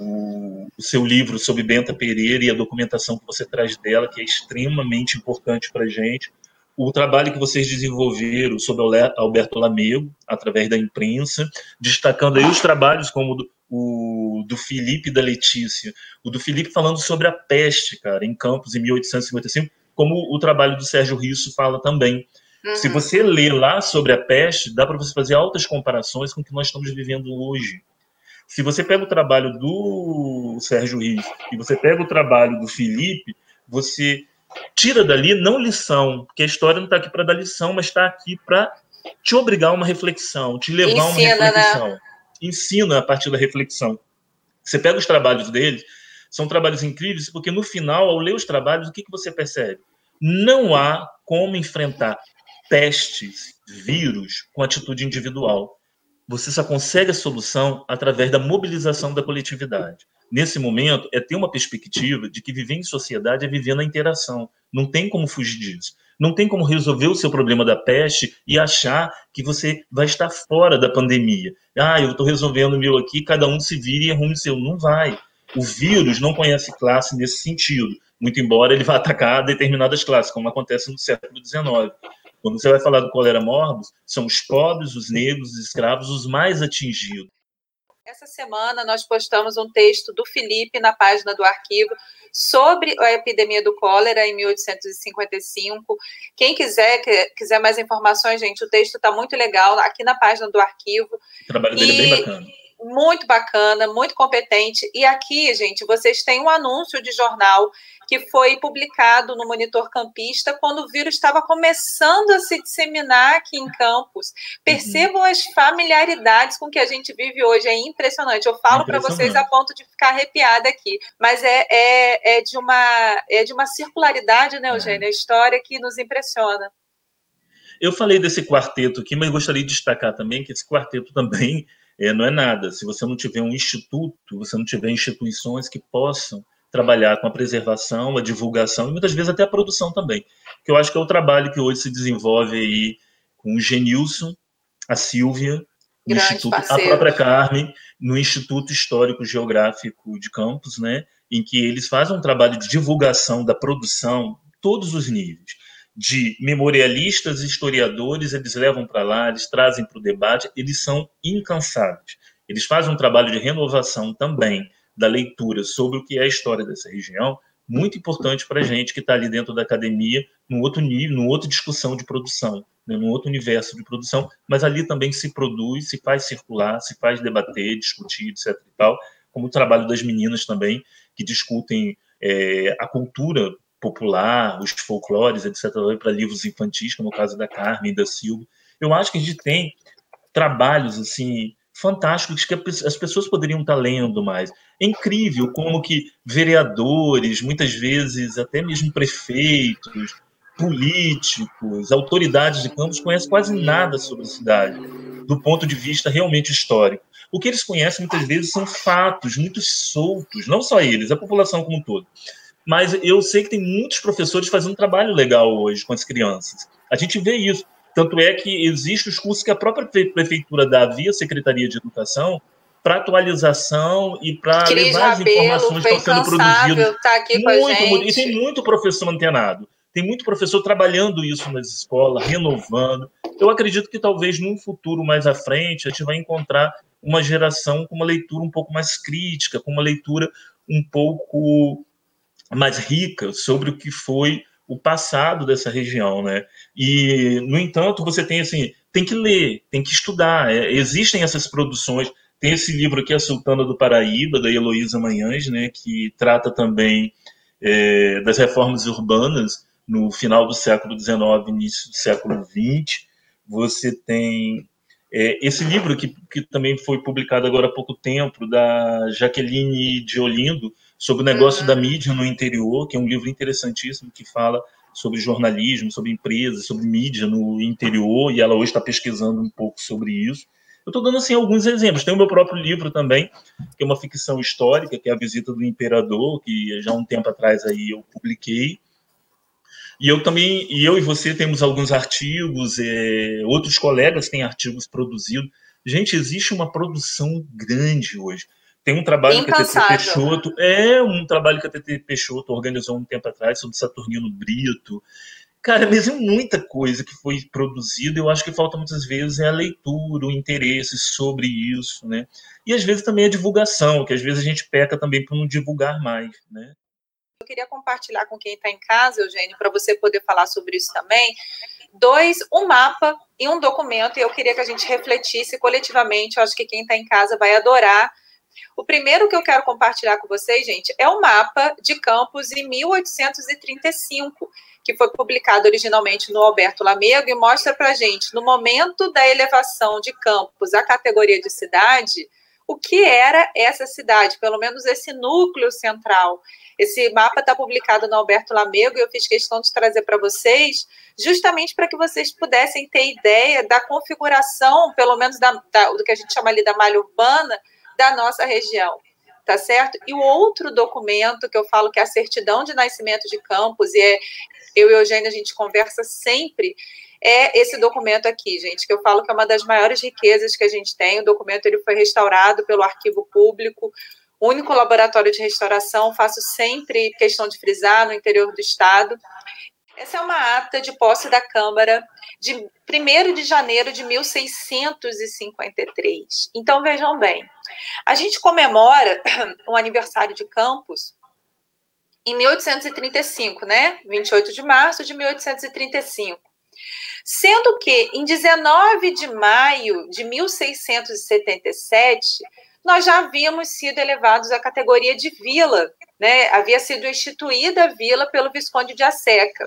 o, o seu livro sobre Benta Pereira e a documentação que você traz dela, que é extremamente importante para a gente. O trabalho que vocês desenvolveram sobre Alberto Lamego, através da imprensa, destacando aí os trabalhos como o do Felipe e da Letícia, o do Felipe falando sobre a peste, cara, em Campos, em 1855, como o trabalho do Sérgio Risso fala também. Uhum. Se você ler lá sobre a peste, dá para você fazer altas comparações com o que nós estamos vivendo hoje. Se você pega o trabalho do Sérgio Risso e você pega o trabalho do Felipe, você tira dali não lição, porque a história não está aqui para dar lição, mas está aqui para te obrigar a uma reflexão, te levar a uma né? reflexão. Né? ensina a partir da reflexão. Você pega os trabalhos dele, são trabalhos incríveis, porque no final, ao ler os trabalhos, o que, que você percebe? Não há como enfrentar pestes, vírus, com atitude individual. Você só consegue a solução através da mobilização da coletividade. Nesse momento, é ter uma perspectiva de que viver em sociedade é viver na interação. Não tem como fugir disso. Não tem como resolver o seu problema da peste e achar que você vai estar fora da pandemia. Ah, eu estou resolvendo o meu aqui, cada um se vire e arrume o seu. Não vai. O vírus não conhece classe nesse sentido, muito embora ele vá atacar determinadas classes, como acontece no século XIX. Quando você vai falar do cólera morbus, são os pobres, os negros, os escravos, os mais atingidos. Essa semana nós postamos um texto do Felipe na página do arquivo sobre a epidemia do cólera em 1855. Quem quiser quiser mais informações, gente, o texto está muito legal aqui na página do arquivo. O trabalho dele e... é bem bacana muito bacana, muito competente. E aqui, gente, vocês têm um anúncio de jornal que foi publicado no Monitor Campista quando o vírus estava começando a se disseminar aqui em Campos. Percebam uhum. as familiaridades com que a gente vive hoje, é impressionante. Eu falo para vocês a ponto de ficar arrepiada aqui, mas é, é, é, de, uma, é de uma circularidade, né, Eugênia? É. A história que nos impressiona. Eu falei desse quarteto aqui, mas gostaria de destacar também que esse quarteto também é, não é nada. Se você não tiver um instituto, você não tiver instituições que possam trabalhar com a preservação, a divulgação e muitas vezes até a produção também. Que eu acho que é o trabalho que hoje se desenvolve aí com o Genilson, a Silvia, a própria Carmen, no Instituto Histórico Geográfico de Campos, né, em que eles fazem um trabalho de divulgação da produção, todos os níveis de memorialistas historiadores, eles levam para lá, eles trazem para o debate, eles são incansáveis. Eles fazem um trabalho de renovação também da leitura sobre o que é a história dessa região, muito importante para a gente que está ali dentro da academia, num outro nível, numa outra discussão de produção, né, num outro universo de produção, mas ali também se produz, se faz circular, se faz debater, discutir, etc. E tal, como o trabalho das meninas também, que discutem é, a cultura popular, os folclores, etc., para livros infantis, como o caso da Carmen da Silva. Eu acho que a gente tem trabalhos assim fantásticos que as pessoas poderiam estar lendo mais. É incrível como que vereadores, muitas vezes até mesmo prefeitos, políticos, autoridades de campos conhecem quase nada sobre a cidade, do ponto de vista realmente histórico. O que eles conhecem muitas vezes são fatos muito soltos, não só eles, a população como um todo mas eu sei que tem muitos professores fazendo um trabalho legal hoje com as crianças. A gente vê isso. Tanto é que existem os cursos que a própria prefeitura dá via Secretaria de Educação para atualização e para levar as informações que estão sendo produzidas. Tá aqui muito, E tem muito professor antenado. Tem muito professor trabalhando isso nas escolas, renovando. Eu acredito que talvez num futuro mais à frente a gente vai encontrar uma geração com uma leitura um pouco mais crítica, com uma leitura um pouco mais rica sobre o que foi o passado dessa região, né? E no entanto você tem assim, tem que ler, tem que estudar. É, existem essas produções. Tem esse livro aqui, A Sultana do Paraíba, da Heloísa Manhães, né? Que trata também é, das reformas urbanas no final do século XIX, início do século XX. Você tem é, esse livro que, que também foi publicado agora há pouco tempo, da Jaqueline de Olindo, sobre o negócio uhum. da mídia no interior, que é um livro interessantíssimo que fala sobre jornalismo, sobre empresas, sobre mídia no interior, e ela hoje está pesquisando um pouco sobre isso. Eu estou dando assim alguns exemplos. Tem o meu próprio livro também, que é uma ficção histórica, que é a Visita do Imperador, que já há um tempo atrás aí eu publiquei. E eu também, e eu e você temos alguns artigos, é, outros colegas têm artigos produzidos. Gente, existe uma produção grande hoje. Tem um trabalho que a TT Peixoto, é um trabalho que a TT Peixoto organizou um tempo atrás sobre Saturnino Brito. Cara, mas é muita coisa que foi produzida. Eu acho que falta muitas vezes é a leitura, o interesse sobre isso, né? E às vezes também a divulgação, que às vezes a gente peca também por não divulgar mais, né? Eu queria compartilhar com quem está em casa, Eugênio, para você poder falar sobre isso também. Dois, um mapa e um documento, e eu queria que a gente refletisse coletivamente. Eu acho que quem está em casa vai adorar o primeiro que eu quero compartilhar com vocês, gente, é o mapa de Campos em 1835, que foi publicado originalmente no Alberto Lamego e mostra para gente, no momento da elevação de Campos à categoria de cidade, o que era essa cidade, pelo menos esse núcleo central. Esse mapa está publicado no Alberto Lamego e eu fiz questão de trazer para vocês, justamente para que vocês pudessem ter ideia da configuração, pelo menos da, da, do que a gente chama ali da malha urbana, da nossa região, tá certo? E o outro documento que eu falo que é a certidão de nascimento de campos, e é, eu e Eugênio a gente conversa sempre, é esse documento aqui, gente, que eu falo que é uma das maiores riquezas que a gente tem. O documento ele foi restaurado pelo Arquivo Público, único laboratório de restauração, faço sempre questão de frisar, no interior do estado. Essa é uma ata de posse da Câmara de 1 de janeiro de 1653. Então, vejam bem, a gente comemora o aniversário de Campos em 1835, né? 28 de março de 1835. Sendo que em 19 de maio de 1677, nós já havíamos sido elevados à categoria de vila, né? Havia sido instituída a vila pelo Visconde de Asseca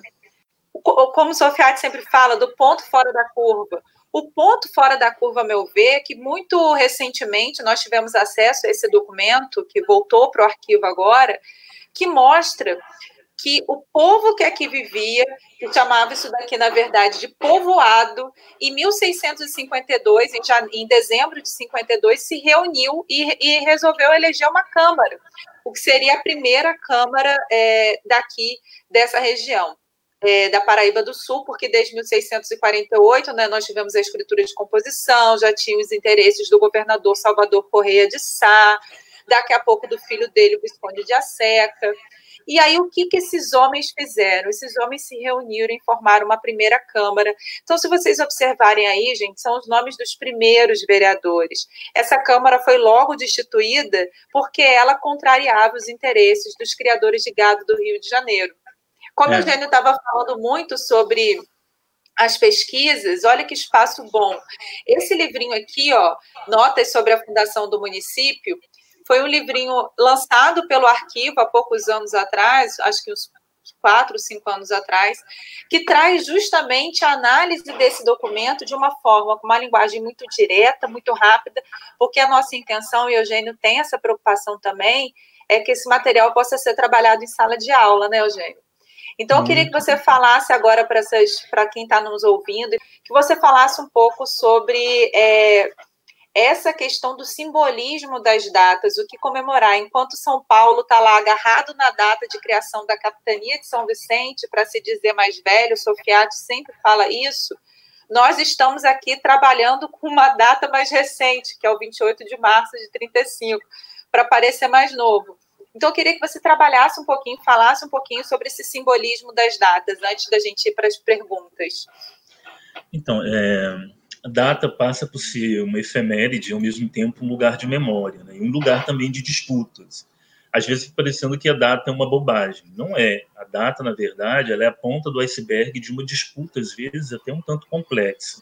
como o Sofiati sempre fala, do ponto fora da curva. O ponto fora da curva, a meu ver, é que muito recentemente nós tivemos acesso a esse documento, que voltou para o arquivo agora, que mostra que o povo que aqui vivia, que chamava isso daqui, na verdade, de povoado, em 1652, em, em dezembro de 52, se reuniu e, e, resolveu eleger uma Câmara, o que seria a primeira Câmara é, daqui, dessa região é, da Paraíba do Sul, porque desde 1648 né, nós tivemos a escritura de composição, já tinha os interesses do governador Salvador Correia de Sá, daqui a pouco do filho dele, o Visconde de Asseca. E aí, o que, que esses homens fizeram? Esses homens se reuniram e formaram uma primeira Câmara. Então, se vocês observarem aí, gente, são os nomes dos primeiros vereadores. Essa Câmara foi logo destituída porque ela contrariava os interesses dos criadores de gado do Rio de Janeiro. Como é. o Eugênio estava falando muito sobre as pesquisas, olha que espaço bom. Esse livrinho aqui, ó, Notas sobre a Fundação do Município, foi um livrinho lançado pelo arquivo há poucos anos atrás, acho que uns quatro, cinco anos atrás, que traz justamente a análise desse documento de uma forma, com uma linguagem muito direta, muito rápida, porque a nossa intenção, e o Eugênio tem essa preocupação também, é que esse material possa ser trabalhado em sala de aula, né, Eugênio? Então, eu queria que você falasse agora para quem está nos ouvindo, que você falasse um pouco sobre é, essa questão do simbolismo das datas, o que comemorar. Enquanto São Paulo está lá agarrado na data de criação da capitania de São Vicente, para se dizer mais velho, Sofiati sempre fala isso, nós estamos aqui trabalhando com uma data mais recente, que é o 28 de março de 35, para parecer mais novo. Então, eu queria que você trabalhasse um pouquinho, falasse um pouquinho sobre esse simbolismo das datas, antes da gente ir para as perguntas. Então, é, a data passa por ser uma efeméride ao mesmo tempo, um lugar de memória, né? e um lugar também de disputas. Às vezes, parecendo que a data é uma bobagem. Não é. A data, na verdade, ela é a ponta do iceberg de uma disputa, às vezes, até um tanto complexa.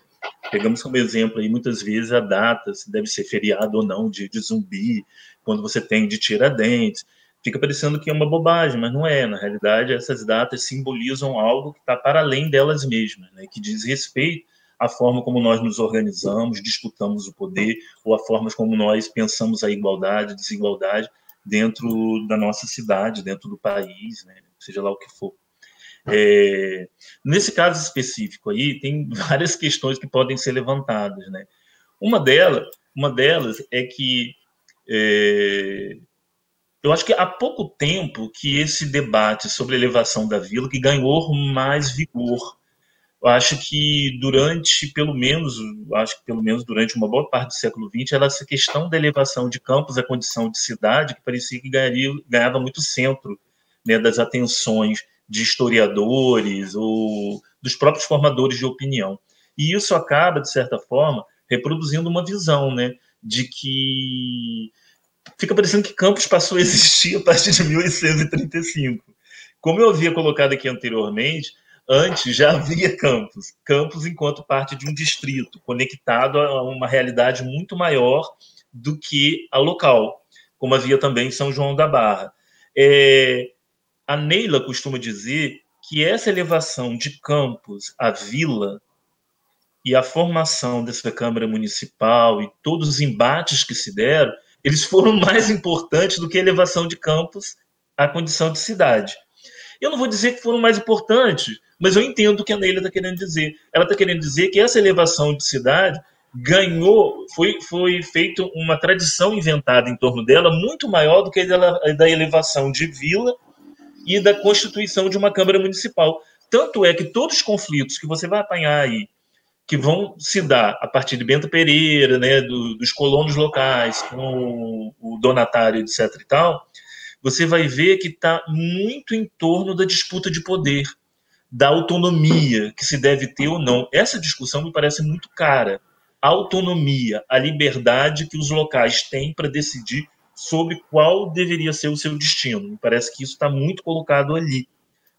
Pegamos como exemplo aí, muitas vezes, a data, se deve ser feriado ou não, de, de zumbi, quando você tem de Tiradentes fica parecendo que é uma bobagem, mas não é. Na realidade, essas datas simbolizam algo que está para além delas mesmas, né, que diz respeito à forma como nós nos organizamos, disputamos o poder, ou a forma como nós pensamos a igualdade, desigualdade dentro da nossa cidade, dentro do país, né, seja lá o que for. É, nesse caso específico aí, tem várias questões que podem ser levantadas, né? Uma delas, uma delas é que é, eu acho que há pouco tempo que esse debate sobre a elevação da vila que ganhou mais vigor. Eu acho que durante, pelo menos, acho que pelo menos durante uma boa parte do século XX, ela, essa questão da elevação de campos à condição de cidade, que parecia que ganharia, ganhava muito centro né, das atenções de historiadores ou dos próprios formadores de opinião. E isso acaba, de certa forma, reproduzindo uma visão né, de que fica parecendo que Campos passou a existir a partir de 1835. Como eu havia colocado aqui anteriormente, antes já havia Campos, Campos enquanto parte de um distrito, conectado a uma realidade muito maior do que a local, como havia também em São João da Barra. É, a Neila costuma dizer que essa elevação de Campos à vila e a formação dessa Câmara Municipal e todos os embates que se deram eles foram mais importantes do que a elevação de campos à condição de cidade. Eu não vou dizer que foram mais importantes, mas eu entendo o que a Neila está querendo dizer. Ela está querendo dizer que essa elevação de cidade ganhou, foi, foi feita uma tradição inventada em torno dela muito maior do que a da elevação de vila e da constituição de uma Câmara Municipal. Tanto é que todos os conflitos que você vai apanhar aí que vão se dar a partir de Bento Pereira, né, do, dos colonos locais, com o donatário, etc. e tal, você vai ver que está muito em torno da disputa de poder. da autonomia que se deve ter ou não. Essa discussão me parece muito cara. A autonomia, a liberdade que os locais têm para decidir sobre qual deveria ser o seu destino. Me parece que isso está muito colocado ali,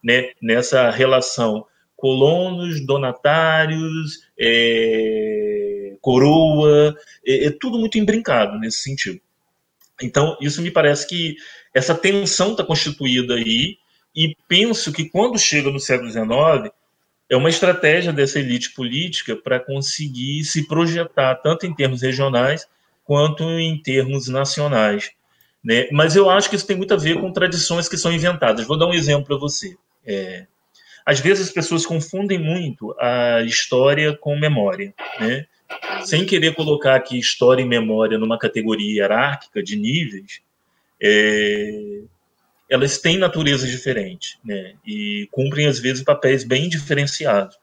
né? nessa relação colonos, donatários, é, coroa, é, é, tudo muito embrincado nesse sentido. Então, isso me parece que essa tensão está constituída aí, e penso que quando chega no século XIX, é uma estratégia dessa elite política para conseguir se projetar, tanto em termos regionais quanto em termos nacionais. Né? Mas eu acho que isso tem muito a ver com tradições que são inventadas. Vou dar um exemplo para você. É, às vezes as pessoas confundem muito a história com memória. Né? Sem querer colocar aqui história e memória numa categoria hierárquica de níveis, é, elas têm naturezas diferentes, né? E cumprem às vezes papéis bem diferenciados.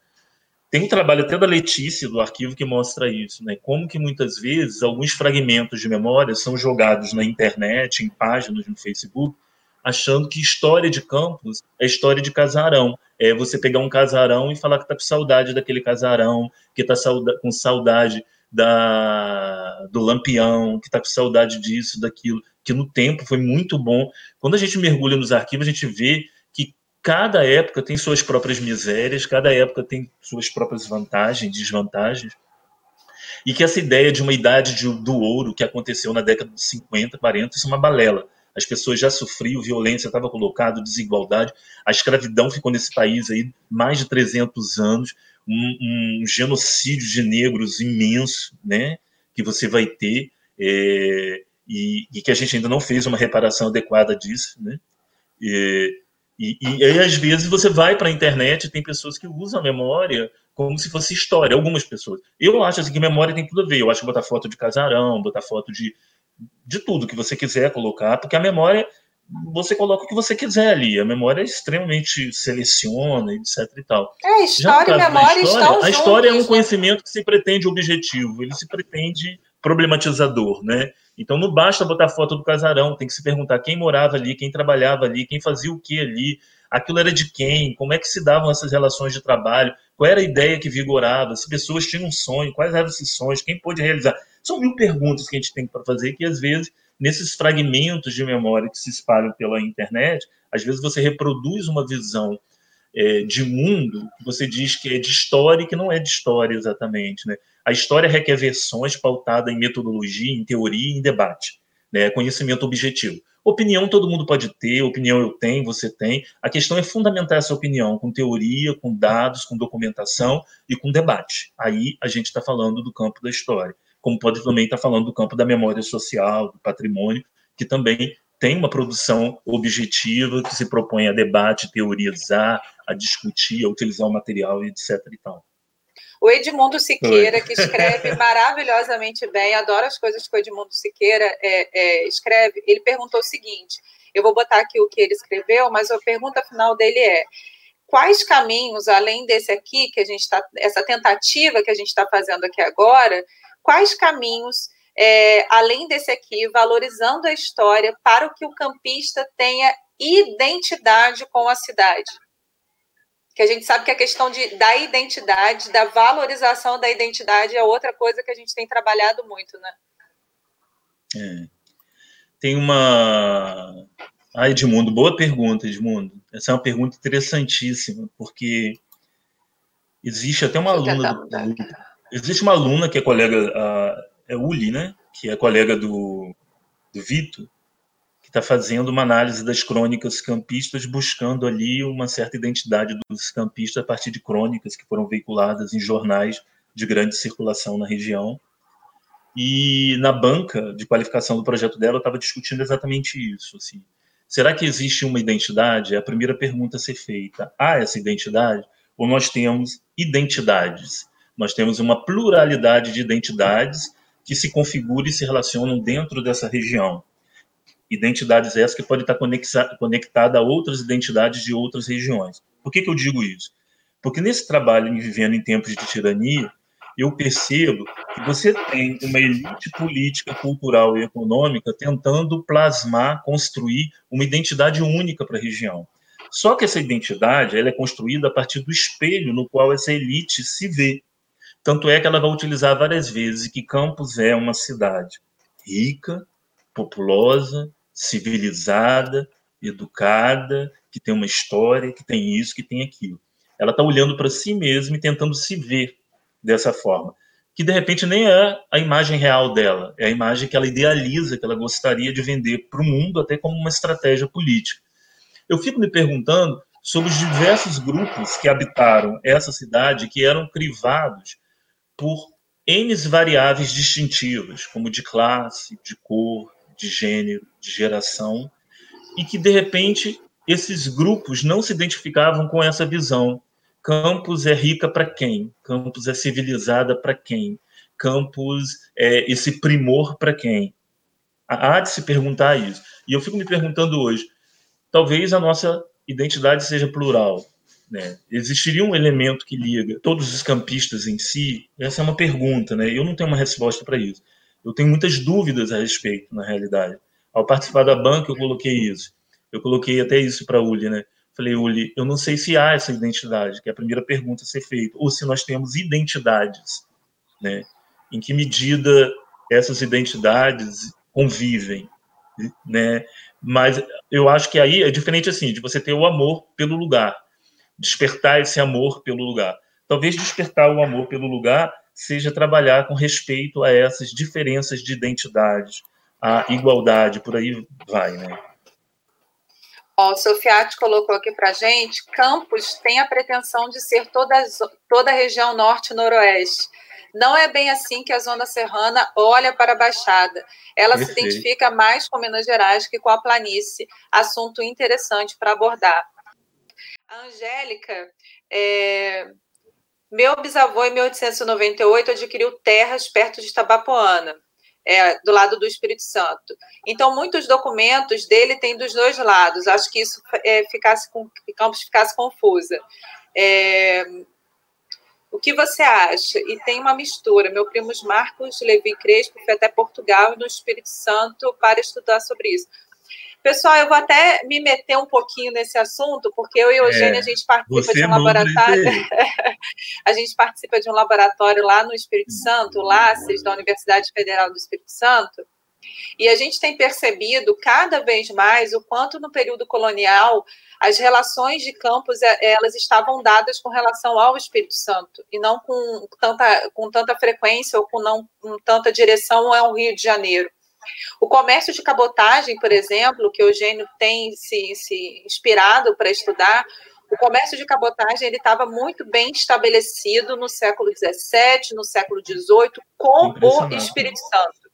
Tem um trabalho até da Letícia do arquivo que mostra isso, né? Como que muitas vezes alguns fragmentos de memória são jogados na internet, em páginas no Facebook, achando que história de campos é história de casarão. É você pegar um casarão e falar que tá com saudade daquele casarão, que tá com saudade da, do Lampião, que está com saudade disso, daquilo, que no tempo foi muito bom. Quando a gente mergulha nos arquivos, a gente vê que cada época tem suas próprias misérias, cada época tem suas próprias vantagens, desvantagens, e que essa ideia de uma idade de, do ouro que aconteceu na década de 50, 40, isso é uma balela. As pessoas já sofriam violência, estava colocado, desigualdade. A escravidão ficou nesse país aí mais de 300 anos um, um genocídio de negros imenso, né, que você vai ter, é, e, e, que a gente ainda não fez uma reparação adequada disso, né, e, e, e aí, às vezes, você vai para a internet e tem pessoas que usam a memória como se fosse história, algumas pessoas. Eu acho assim, que memória tem tudo a ver. Eu acho que botar foto de casarão, botar foto de, de tudo que você quiser colocar, porque a memória você coloca o que você quiser ali. A memória é extremamente seleciona, etc e tal. É, história e memória história, estão A história juntos, é um né? conhecimento que se pretende objetivo, ele se pretende problematizador, né? Então não basta botar foto do casarão, tem que se perguntar quem morava ali, quem trabalhava ali, quem fazia o que ali, aquilo era de quem, como é que se davam essas relações de trabalho, qual era a ideia que vigorava, se pessoas tinham um sonho, quais eram esses sonhos, quem pôde realizar. São mil perguntas que a gente tem para fazer que às vezes nesses fragmentos de memória que se espalham pela internet, às vezes você reproduz uma visão é, de mundo que você diz que é de história e que não é de história exatamente. Né? A história requer versões pautadas em metodologia, em teoria em debate. Né? Conhecimento objetivo. Opinião todo mundo pode ter, opinião eu tenho, você tem. A questão é fundamentar essa opinião com teoria, com dados, com documentação e com debate. Aí a gente está falando do campo da história como pode também estar falando do campo da memória social, do patrimônio, que também tem uma produção objetiva que se propõe a debate, teorizar, a discutir, a utilizar o material, etc. E tal. O Edmundo Siqueira, Oi. que escreve maravilhosamente bem, adoro as coisas que o Edmundo Siqueira é, é, escreve, ele perguntou o seguinte: eu vou botar aqui o que ele escreveu, mas a pergunta final dele é: quais caminhos, além desse aqui, que a gente está, essa tentativa que a gente está fazendo aqui agora, quais caminhos, é, além desse aqui, valorizando a história para que o campista tenha identidade com a cidade. Que a gente sabe que a questão de, da identidade, da valorização da identidade é outra coisa que a gente tem trabalhado muito, né? É. Tem uma. Ah, Edmundo, boa pergunta, Edmundo. Essa é uma pergunta interessantíssima, porque existe até uma aluna do, Existe uma aluna que é colega, a, é Uli, né? Que é colega do, do Vito, que está fazendo uma análise das crônicas campistas, buscando ali uma certa identidade dos campistas a partir de crônicas que foram veiculadas em jornais de grande circulação na região. E na banca de qualificação do projeto dela, eu estava discutindo exatamente isso. Assim. Será que existe uma identidade? É a primeira pergunta a ser feita. Há essa identidade? Ou nós temos identidades? Nós temos uma pluralidade de identidades que se configuram e se relacionam dentro dessa região. Identidades essas que podem estar conectadas a outras identidades de outras regiões. Por que, que eu digo isso? Porque nesse trabalho em Vivendo em Tempos de Tirania, eu percebo que você tem uma elite política, cultural e econômica tentando plasmar, construir uma identidade única para a região. Só que essa identidade ela é construída a partir do espelho no qual essa elite se vê. Tanto é que ela vai utilizar várias vezes que Campos é uma cidade rica, populosa, civilizada, educada, que tem uma história, que tem isso, que tem aquilo. Ela está olhando para si mesma e tentando se ver dessa forma, que de repente nem é a imagem real dela, é a imagem que ela idealiza, que ela gostaria de vender para o mundo, até como uma estratégia política. Eu fico me perguntando sobre os diversos grupos que habitaram essa cidade, que eram crivados por N variáveis distintivas, como de classe, de cor, de gênero, de geração, e que, de repente, esses grupos não se identificavam com essa visão. Campos é rica para quem? Campos é civilizada para quem? Campos é esse primor para quem? Há de se perguntar isso. E eu fico me perguntando hoje, talvez a nossa identidade seja plural. Né? Existiria um elemento que liga todos os campistas em si? Essa é uma pergunta, né? Eu não tenho uma resposta para isso. Eu tenho muitas dúvidas a respeito, na realidade. Ao participar da banca, eu coloquei isso. Eu coloquei até isso para a Uli, né? Falei, Uli, eu não sei se há essa identidade, que é a primeira pergunta a ser feita, ou se nós temos identidades, né? Em que medida essas identidades convivem, né? Mas eu acho que aí é diferente assim, de você ter o amor pelo lugar, despertar esse amor pelo lugar. Talvez despertar o amor pelo lugar seja trabalhar com respeito a essas diferenças de identidades, a igualdade, por aí vai, né? Ó, o Sofiati colocou aqui para gente, Campos tem a pretensão de ser toda, toda a região norte e noroeste. Não é bem assim que a zona serrana olha para a Baixada. Ela Perfeito. se identifica mais com Minas Gerais que com a planície. Assunto interessante para abordar. A Angélica é, meu bisavô, em 1898, adquiriu terras perto de Tabapoana, é, do lado do Espírito Santo. Então, muitos documentos dele têm dos dois lados. Acho que isso é, ficasse com, Campos ficasse confusa. É, o que você acha? E tem uma mistura. Meu primo Marcos Levi Crespo foi até Portugal e no Espírito Santo para estudar sobre isso. Pessoal, eu vou até me meter um pouquinho nesse assunto, porque eu e Eugênia, é, a gente participa de um laboratório. a gente participa de um laboratório lá no Espírito Santo, LACES, da Universidade Federal do Espírito Santo. E a gente tem percebido cada vez mais o quanto no período colonial as relações de campos é, elas estavam dadas com relação ao Espírito Santo e não com tanta, com tanta frequência ou com não com tanta direção ao Rio de Janeiro. O comércio de cabotagem, por exemplo, que o Eugênio tem se, se inspirado para estudar, o comércio de cabotagem ele estava muito bem estabelecido no século XVII, no século XVIII, com o Espírito Santo.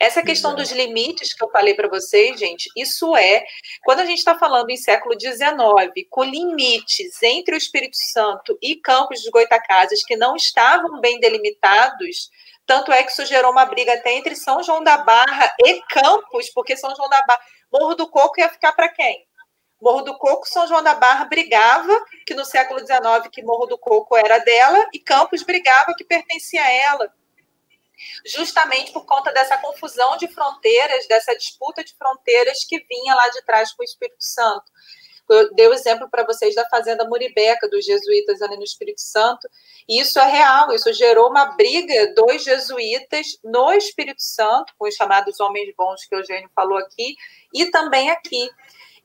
Essa questão dos limites que eu falei para vocês, gente, isso é quando a gente está falando em século XIX, com limites entre o Espírito Santo e Campos de Goitacazes que não estavam bem delimitados, tanto é que isso gerou uma briga até entre São João da Barra e Campos, porque São João da Barra, Morro do Coco ia ficar para quem? Morro do Coco, São João da Barra brigava que no século XIX que Morro do Coco era dela e Campos brigava que pertencia a ela. Justamente por conta dessa confusão de fronteiras, dessa disputa de fronteiras que vinha lá de trás com o Espírito Santo. Eu dei o exemplo para vocês da Fazenda Muribeca, dos jesuítas ali no Espírito Santo, e isso é real, isso gerou uma briga dos jesuítas no Espírito Santo, com os chamados homens bons que o Eugênio falou aqui, e também aqui.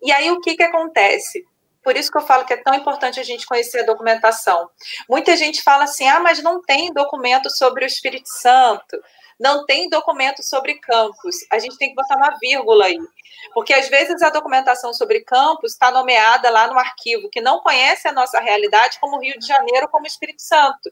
E aí o que, que acontece? Por isso que eu falo que é tão importante a gente conhecer a documentação. Muita gente fala assim: ah, mas não tem documento sobre o Espírito Santo não tem documento sobre campus. A gente tem que botar uma vírgula aí. Porque às vezes a documentação sobre campus está nomeada lá no arquivo, que não conhece a nossa realidade como Rio de Janeiro, como Espírito Santo.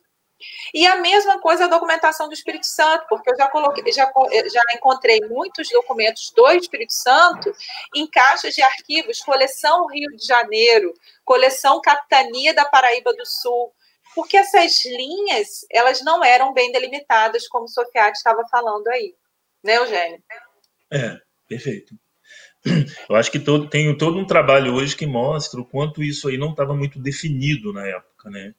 E a mesma coisa a documentação do Espírito Santo, porque eu já coloquei, já, já encontrei muitos documentos do Espírito Santo em caixas de arquivos, coleção Rio de Janeiro, coleção Capitania da Paraíba do Sul, porque essas linhas elas não eram bem delimitadas, como o Sofiati estava falando aí, né, Eugênio? É, perfeito. Eu acho que todo, tem todo um trabalho hoje que mostra o quanto isso aí não estava muito definido na época, né?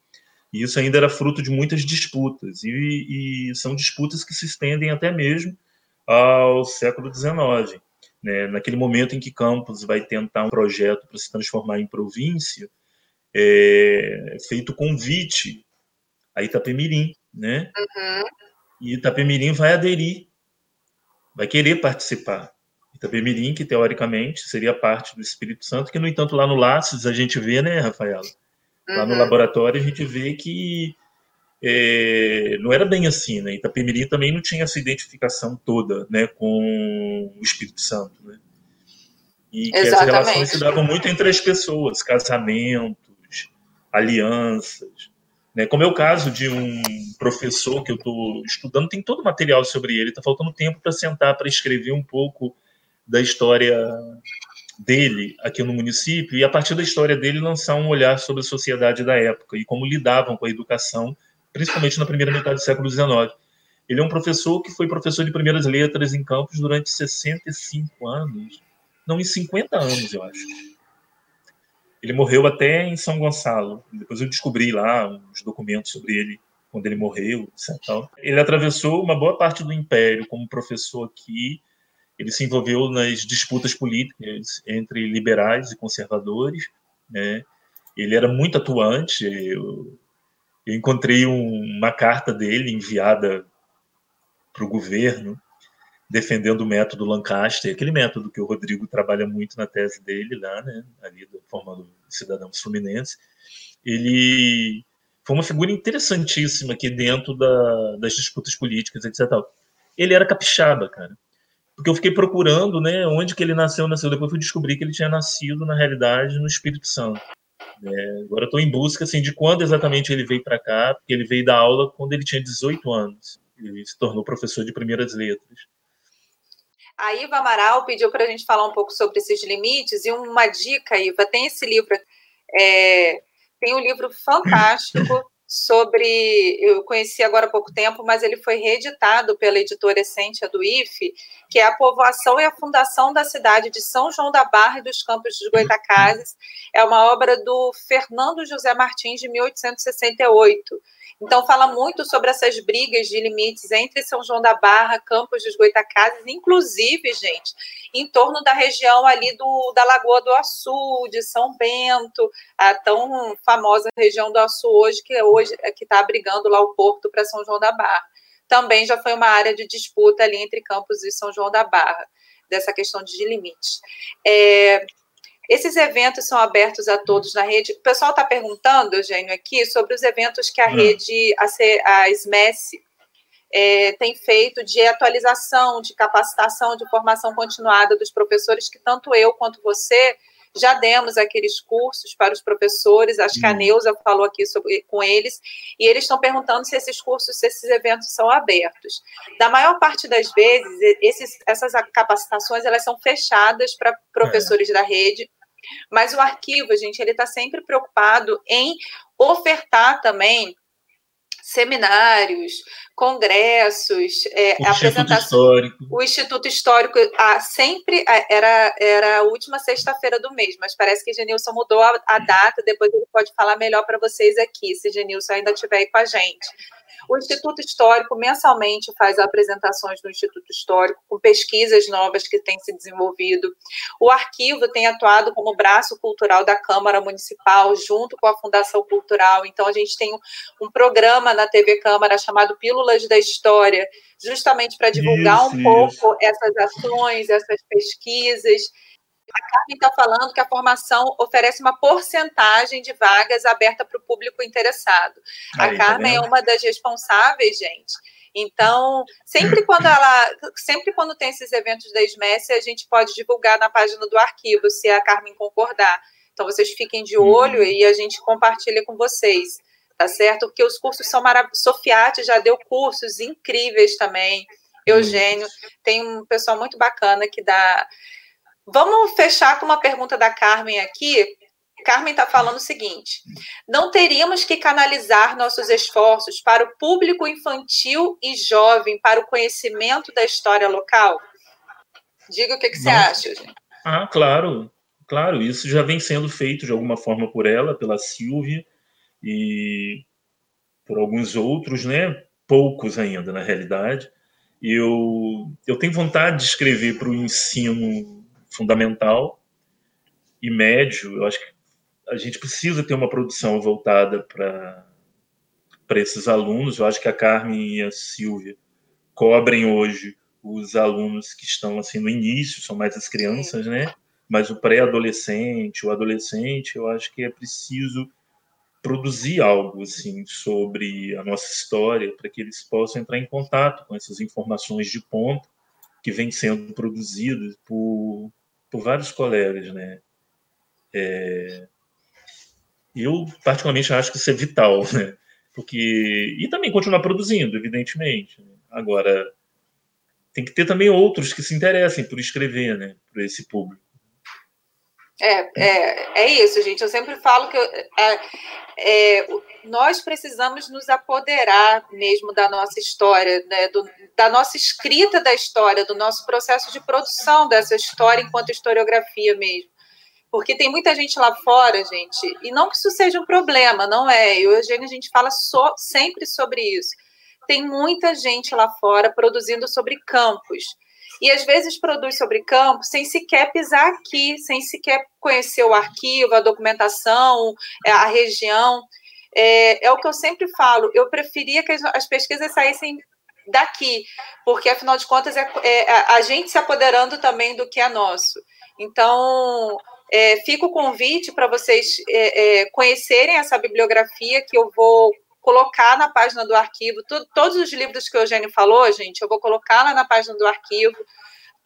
E isso ainda era fruto de muitas disputas, e, e são disputas que se estendem até mesmo ao século XIX. Né? Naquele momento em que Campos vai tentar um projeto para se transformar em província, é feito convite a Itapemirim, né? Uhum. E Itapemirim vai aderir, vai querer participar. Itapemirim, que teoricamente seria parte do Espírito Santo, que no entanto lá no Laços a gente vê, né, Rafaela? Lá no uhum. laboratório a gente vê que é, não era bem assim, né? Itapemirim também não tinha essa identificação toda, né, com o Espírito Santo, né? E que Exatamente. as relações se davam muito entre as pessoas, casamentos, alianças, né? Como é o caso de um professor que eu estou estudando, tem todo o material sobre ele, está faltando tempo para sentar para escrever um pouco da história dele aqui no município e a partir da história dele lançar um olhar sobre a sociedade da época e como lidavam com a educação, principalmente na primeira metade do século XIX. Ele é um professor que foi professor de primeiras letras em Campos durante 65 anos, não, em 50 anos, eu acho. Ele morreu até em São Gonçalo. Depois eu descobri lá uns documentos sobre ele quando ele morreu, etc. Ele atravessou uma boa parte do império como professor aqui. Ele se envolveu nas disputas políticas entre liberais e conservadores. Né? Ele era muito atuante. Eu, eu encontrei um, uma carta dele enviada para o governo defendendo o método Lancaster, aquele método que o Rodrigo trabalha muito na tese dele lá, né, ali formando cidadãos fluminenses, ele foi uma figura interessantíssima aqui dentro da, das disputas políticas, etc. Ele era capixaba, cara. Porque eu fiquei procurando, né, onde que ele nasceu, nasceu. Depois fui descobrir que ele tinha nascido, na realidade, no Espírito Santo. É, agora estou em busca, assim, de quando exatamente ele veio para cá, porque ele veio dar aula quando ele tinha 18 anos. Ele se tornou professor de primeiras letras. A Iva Amaral pediu para a gente falar um pouco sobre esses limites e uma dica, Iva, tem esse livro, é, tem um livro fantástico sobre, eu conheci agora há pouco tempo, mas ele foi reeditado pela editora Essência do IFE, que é a povoação e a fundação da cidade de São João da Barra e dos Campos dos Goitacazes. É uma obra do Fernando José Martins, de 1868. Então, fala muito sobre essas brigas de limites entre São João da Barra, Campos dos Goitacazes, inclusive, gente, em torno da região ali do, da Lagoa do Açu, de São Bento, a tão famosa região do Açu hoje, que é hoje é que está abrigando lá o porto para São João da Barra. Também já foi uma área de disputa ali entre Campos e São João da Barra, dessa questão de limites. É, esses eventos são abertos a todos na rede. O pessoal está perguntando, Eugênio, aqui, sobre os eventos que a hum. rede, a, a SMES, é, tem feito de atualização, de capacitação, de formação continuada dos professores, que tanto eu quanto você já demos aqueles cursos para os professores, acho que a hum. Neuza falou aqui sobre, com eles, e eles estão perguntando se esses cursos, se esses eventos são abertos. Da maior parte das vezes, esses, essas capacitações elas são fechadas para professores é. da rede, mas o arquivo, gente, ele está sempre preocupado em ofertar também seminários, congressos, é, o Instituto Histórico. O Instituto Histórico ah, sempre era, era a última sexta-feira do mês, mas parece que Genilson mudou a, a data, depois ele pode falar melhor para vocês aqui, se Genilson ainda estiver aí com a gente. O Instituto Histórico mensalmente faz apresentações no Instituto Histórico com pesquisas novas que têm se desenvolvido. O arquivo tem atuado como braço cultural da Câmara Municipal, junto com a Fundação Cultural. Então, a gente tem um, um programa na TV Câmara chamado Pílulas da História, justamente para divulgar isso, um pouco essas ações, essas pesquisas. A Carmen está falando que a formação oferece uma porcentagem de vagas aberta para o público interessado. Aí, a tá Carmen tá é uma das responsáveis, gente. Então, sempre quando ela, sempre quando tem esses eventos da SMES, a gente pode divulgar na página do arquivo, se a Carmen concordar. Então, vocês fiquem de olho uhum. e a gente compartilha com vocês, tá certo? Porque os cursos são maravilhosos. Sofiati já deu cursos incríveis também. Eugênio, tem um pessoal muito bacana que dá Vamos fechar com uma pergunta da Carmen aqui. Carmen está falando o seguinte: não teríamos que canalizar nossos esforços para o público infantil e jovem, para o conhecimento da história local? Diga o que, que você acha, gente. Ah, claro, claro, isso já vem sendo feito de alguma forma por ela, pela Silvia e por alguns outros, né? Poucos ainda, na realidade. Eu, eu tenho vontade de escrever para o ensino fundamental e médio. Eu acho que a gente precisa ter uma produção voltada para esses alunos. Eu acho que a Carmen e a Silvia cobrem hoje os alunos que estão assim no início, são mais as crianças, né? Mas o pré-adolescente, o adolescente, eu acho que é preciso produzir algo assim sobre a nossa história para que eles possam entrar em contato com essas informações de ponta que vêm sendo produzidas por, por vários colegas, né? É, eu particularmente acho que isso é vital, né? Porque e também continuar produzindo, evidentemente. Né? Agora tem que ter também outros que se interessem por escrever, né? Por esse público. É, é, é isso, gente. Eu sempre falo que eu, é, é, nós precisamos nos apoderar mesmo da nossa história, né, do, da nossa escrita da história, do nosso processo de produção dessa história enquanto historiografia mesmo. Porque tem muita gente lá fora, gente, e não que isso seja um problema, não é? E Eugênio, a gente fala so, sempre sobre isso. Tem muita gente lá fora produzindo sobre campos e às vezes produz sobre campo sem sequer pisar aqui, sem sequer conhecer o arquivo, a documentação, é, a região. É, é o que eu sempre falo, eu preferia que as, as pesquisas saíssem daqui, porque afinal de contas é, é, a gente se apoderando também do que é nosso. Então, é, fica o convite para vocês é, é, conhecerem essa bibliografia que eu vou colocar na página do arquivo. Tudo, todos os livros que o Eugênio falou, gente, eu vou colocar lá na página do arquivo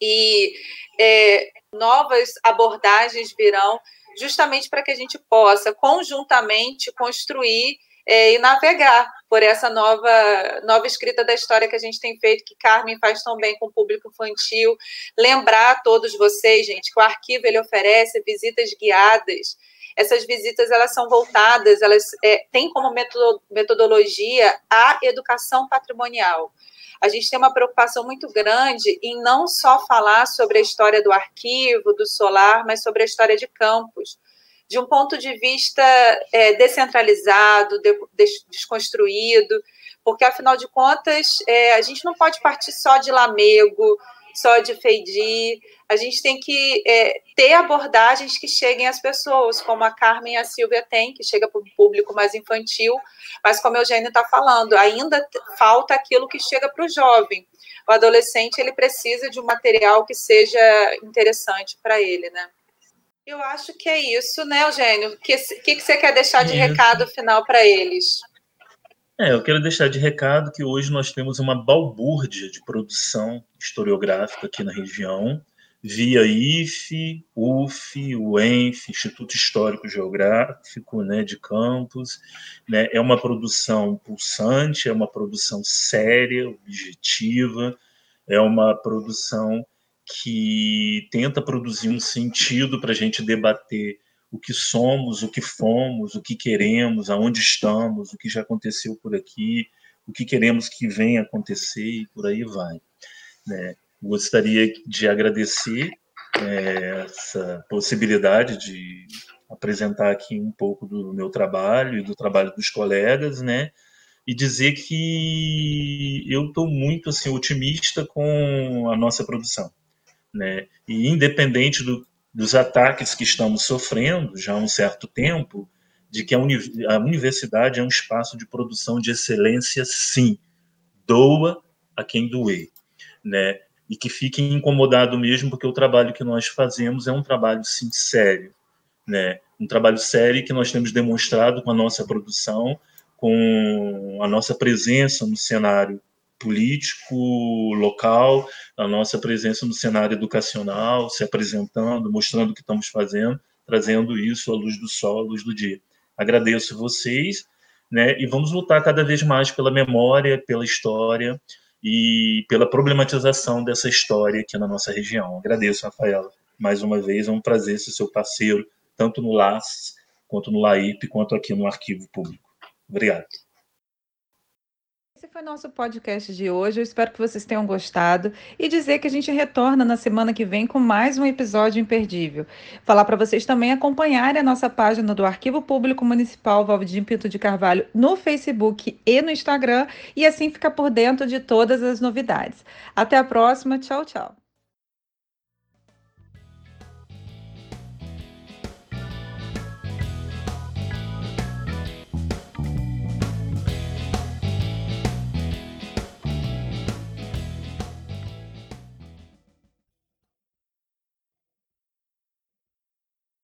e é, novas abordagens virão justamente para que a gente possa conjuntamente construir é, e navegar por essa nova, nova escrita da história que a gente tem feito, que Carmen faz tão bem com o público infantil. Lembrar a todos vocês, gente, que o arquivo ele oferece visitas guiadas essas visitas elas são voltadas, elas é, têm como metodologia a educação patrimonial. A gente tem uma preocupação muito grande em não só falar sobre a história do arquivo, do solar, mas sobre a história de campos, de um ponto de vista é, descentralizado, de, desconstruído, porque afinal de contas é, a gente não pode partir só de Lamego, só de Feidi. A gente tem que é, ter abordagens que cheguem às pessoas, como a Carmen e a Silvia têm, que chega para o público mais infantil, mas como a Eugênio está falando, ainda falta aquilo que chega para o jovem. O adolescente ele precisa de um material que seja interessante para ele, né? Eu acho que é isso, né, Eugênio? O que, que, que você quer deixar de recado final para eles? É, eu quero deixar de recado que hoje nós temos uma balbúrdia de produção historiográfica aqui na região, via IFE, UF, UENF, Instituto Histórico Geográfico né, de Campos. Né, é uma produção pulsante, é uma produção séria, objetiva, é uma produção que tenta produzir um sentido para a gente debater o que somos, o que fomos, o que queremos, aonde estamos, o que já aconteceu por aqui, o que queremos que venha acontecer e por aí vai. Né? Gostaria de agradecer é, essa possibilidade de apresentar aqui um pouco do meu trabalho e do trabalho dos colegas, né? E dizer que eu estou muito assim otimista com a nossa produção, né? E independente do dos ataques que estamos sofrendo já há um certo tempo, de que a, uni a universidade é um espaço de produção de excelência, sim, doa a quem doer, né? E que fiquem incomodado mesmo, porque o trabalho que nós fazemos é um trabalho, sim, sério, né? Um trabalho sério que nós temos demonstrado com a nossa produção, com a nossa presença no cenário político local, a nossa presença no cenário educacional, se apresentando, mostrando o que estamos fazendo, trazendo isso à luz do sol, à luz do dia. Agradeço vocês, né? E vamos lutar cada vez mais pela memória, pela história e pela problematização dessa história aqui na nossa região. Agradeço, Rafaela, mais uma vez, é um prazer ser seu parceiro, tanto no LAS, quanto no LAIP, quanto aqui no Arquivo Público. Obrigado foi nosso podcast de hoje. Eu espero que vocês tenham gostado e dizer que a gente retorna na semana que vem com mais um episódio imperdível. Falar para vocês também acompanharem a nossa página do Arquivo Público Municipal Valdir Pinto de Carvalho no Facebook e no Instagram e assim ficar por dentro de todas as novidades. Até a próxima. Tchau, tchau.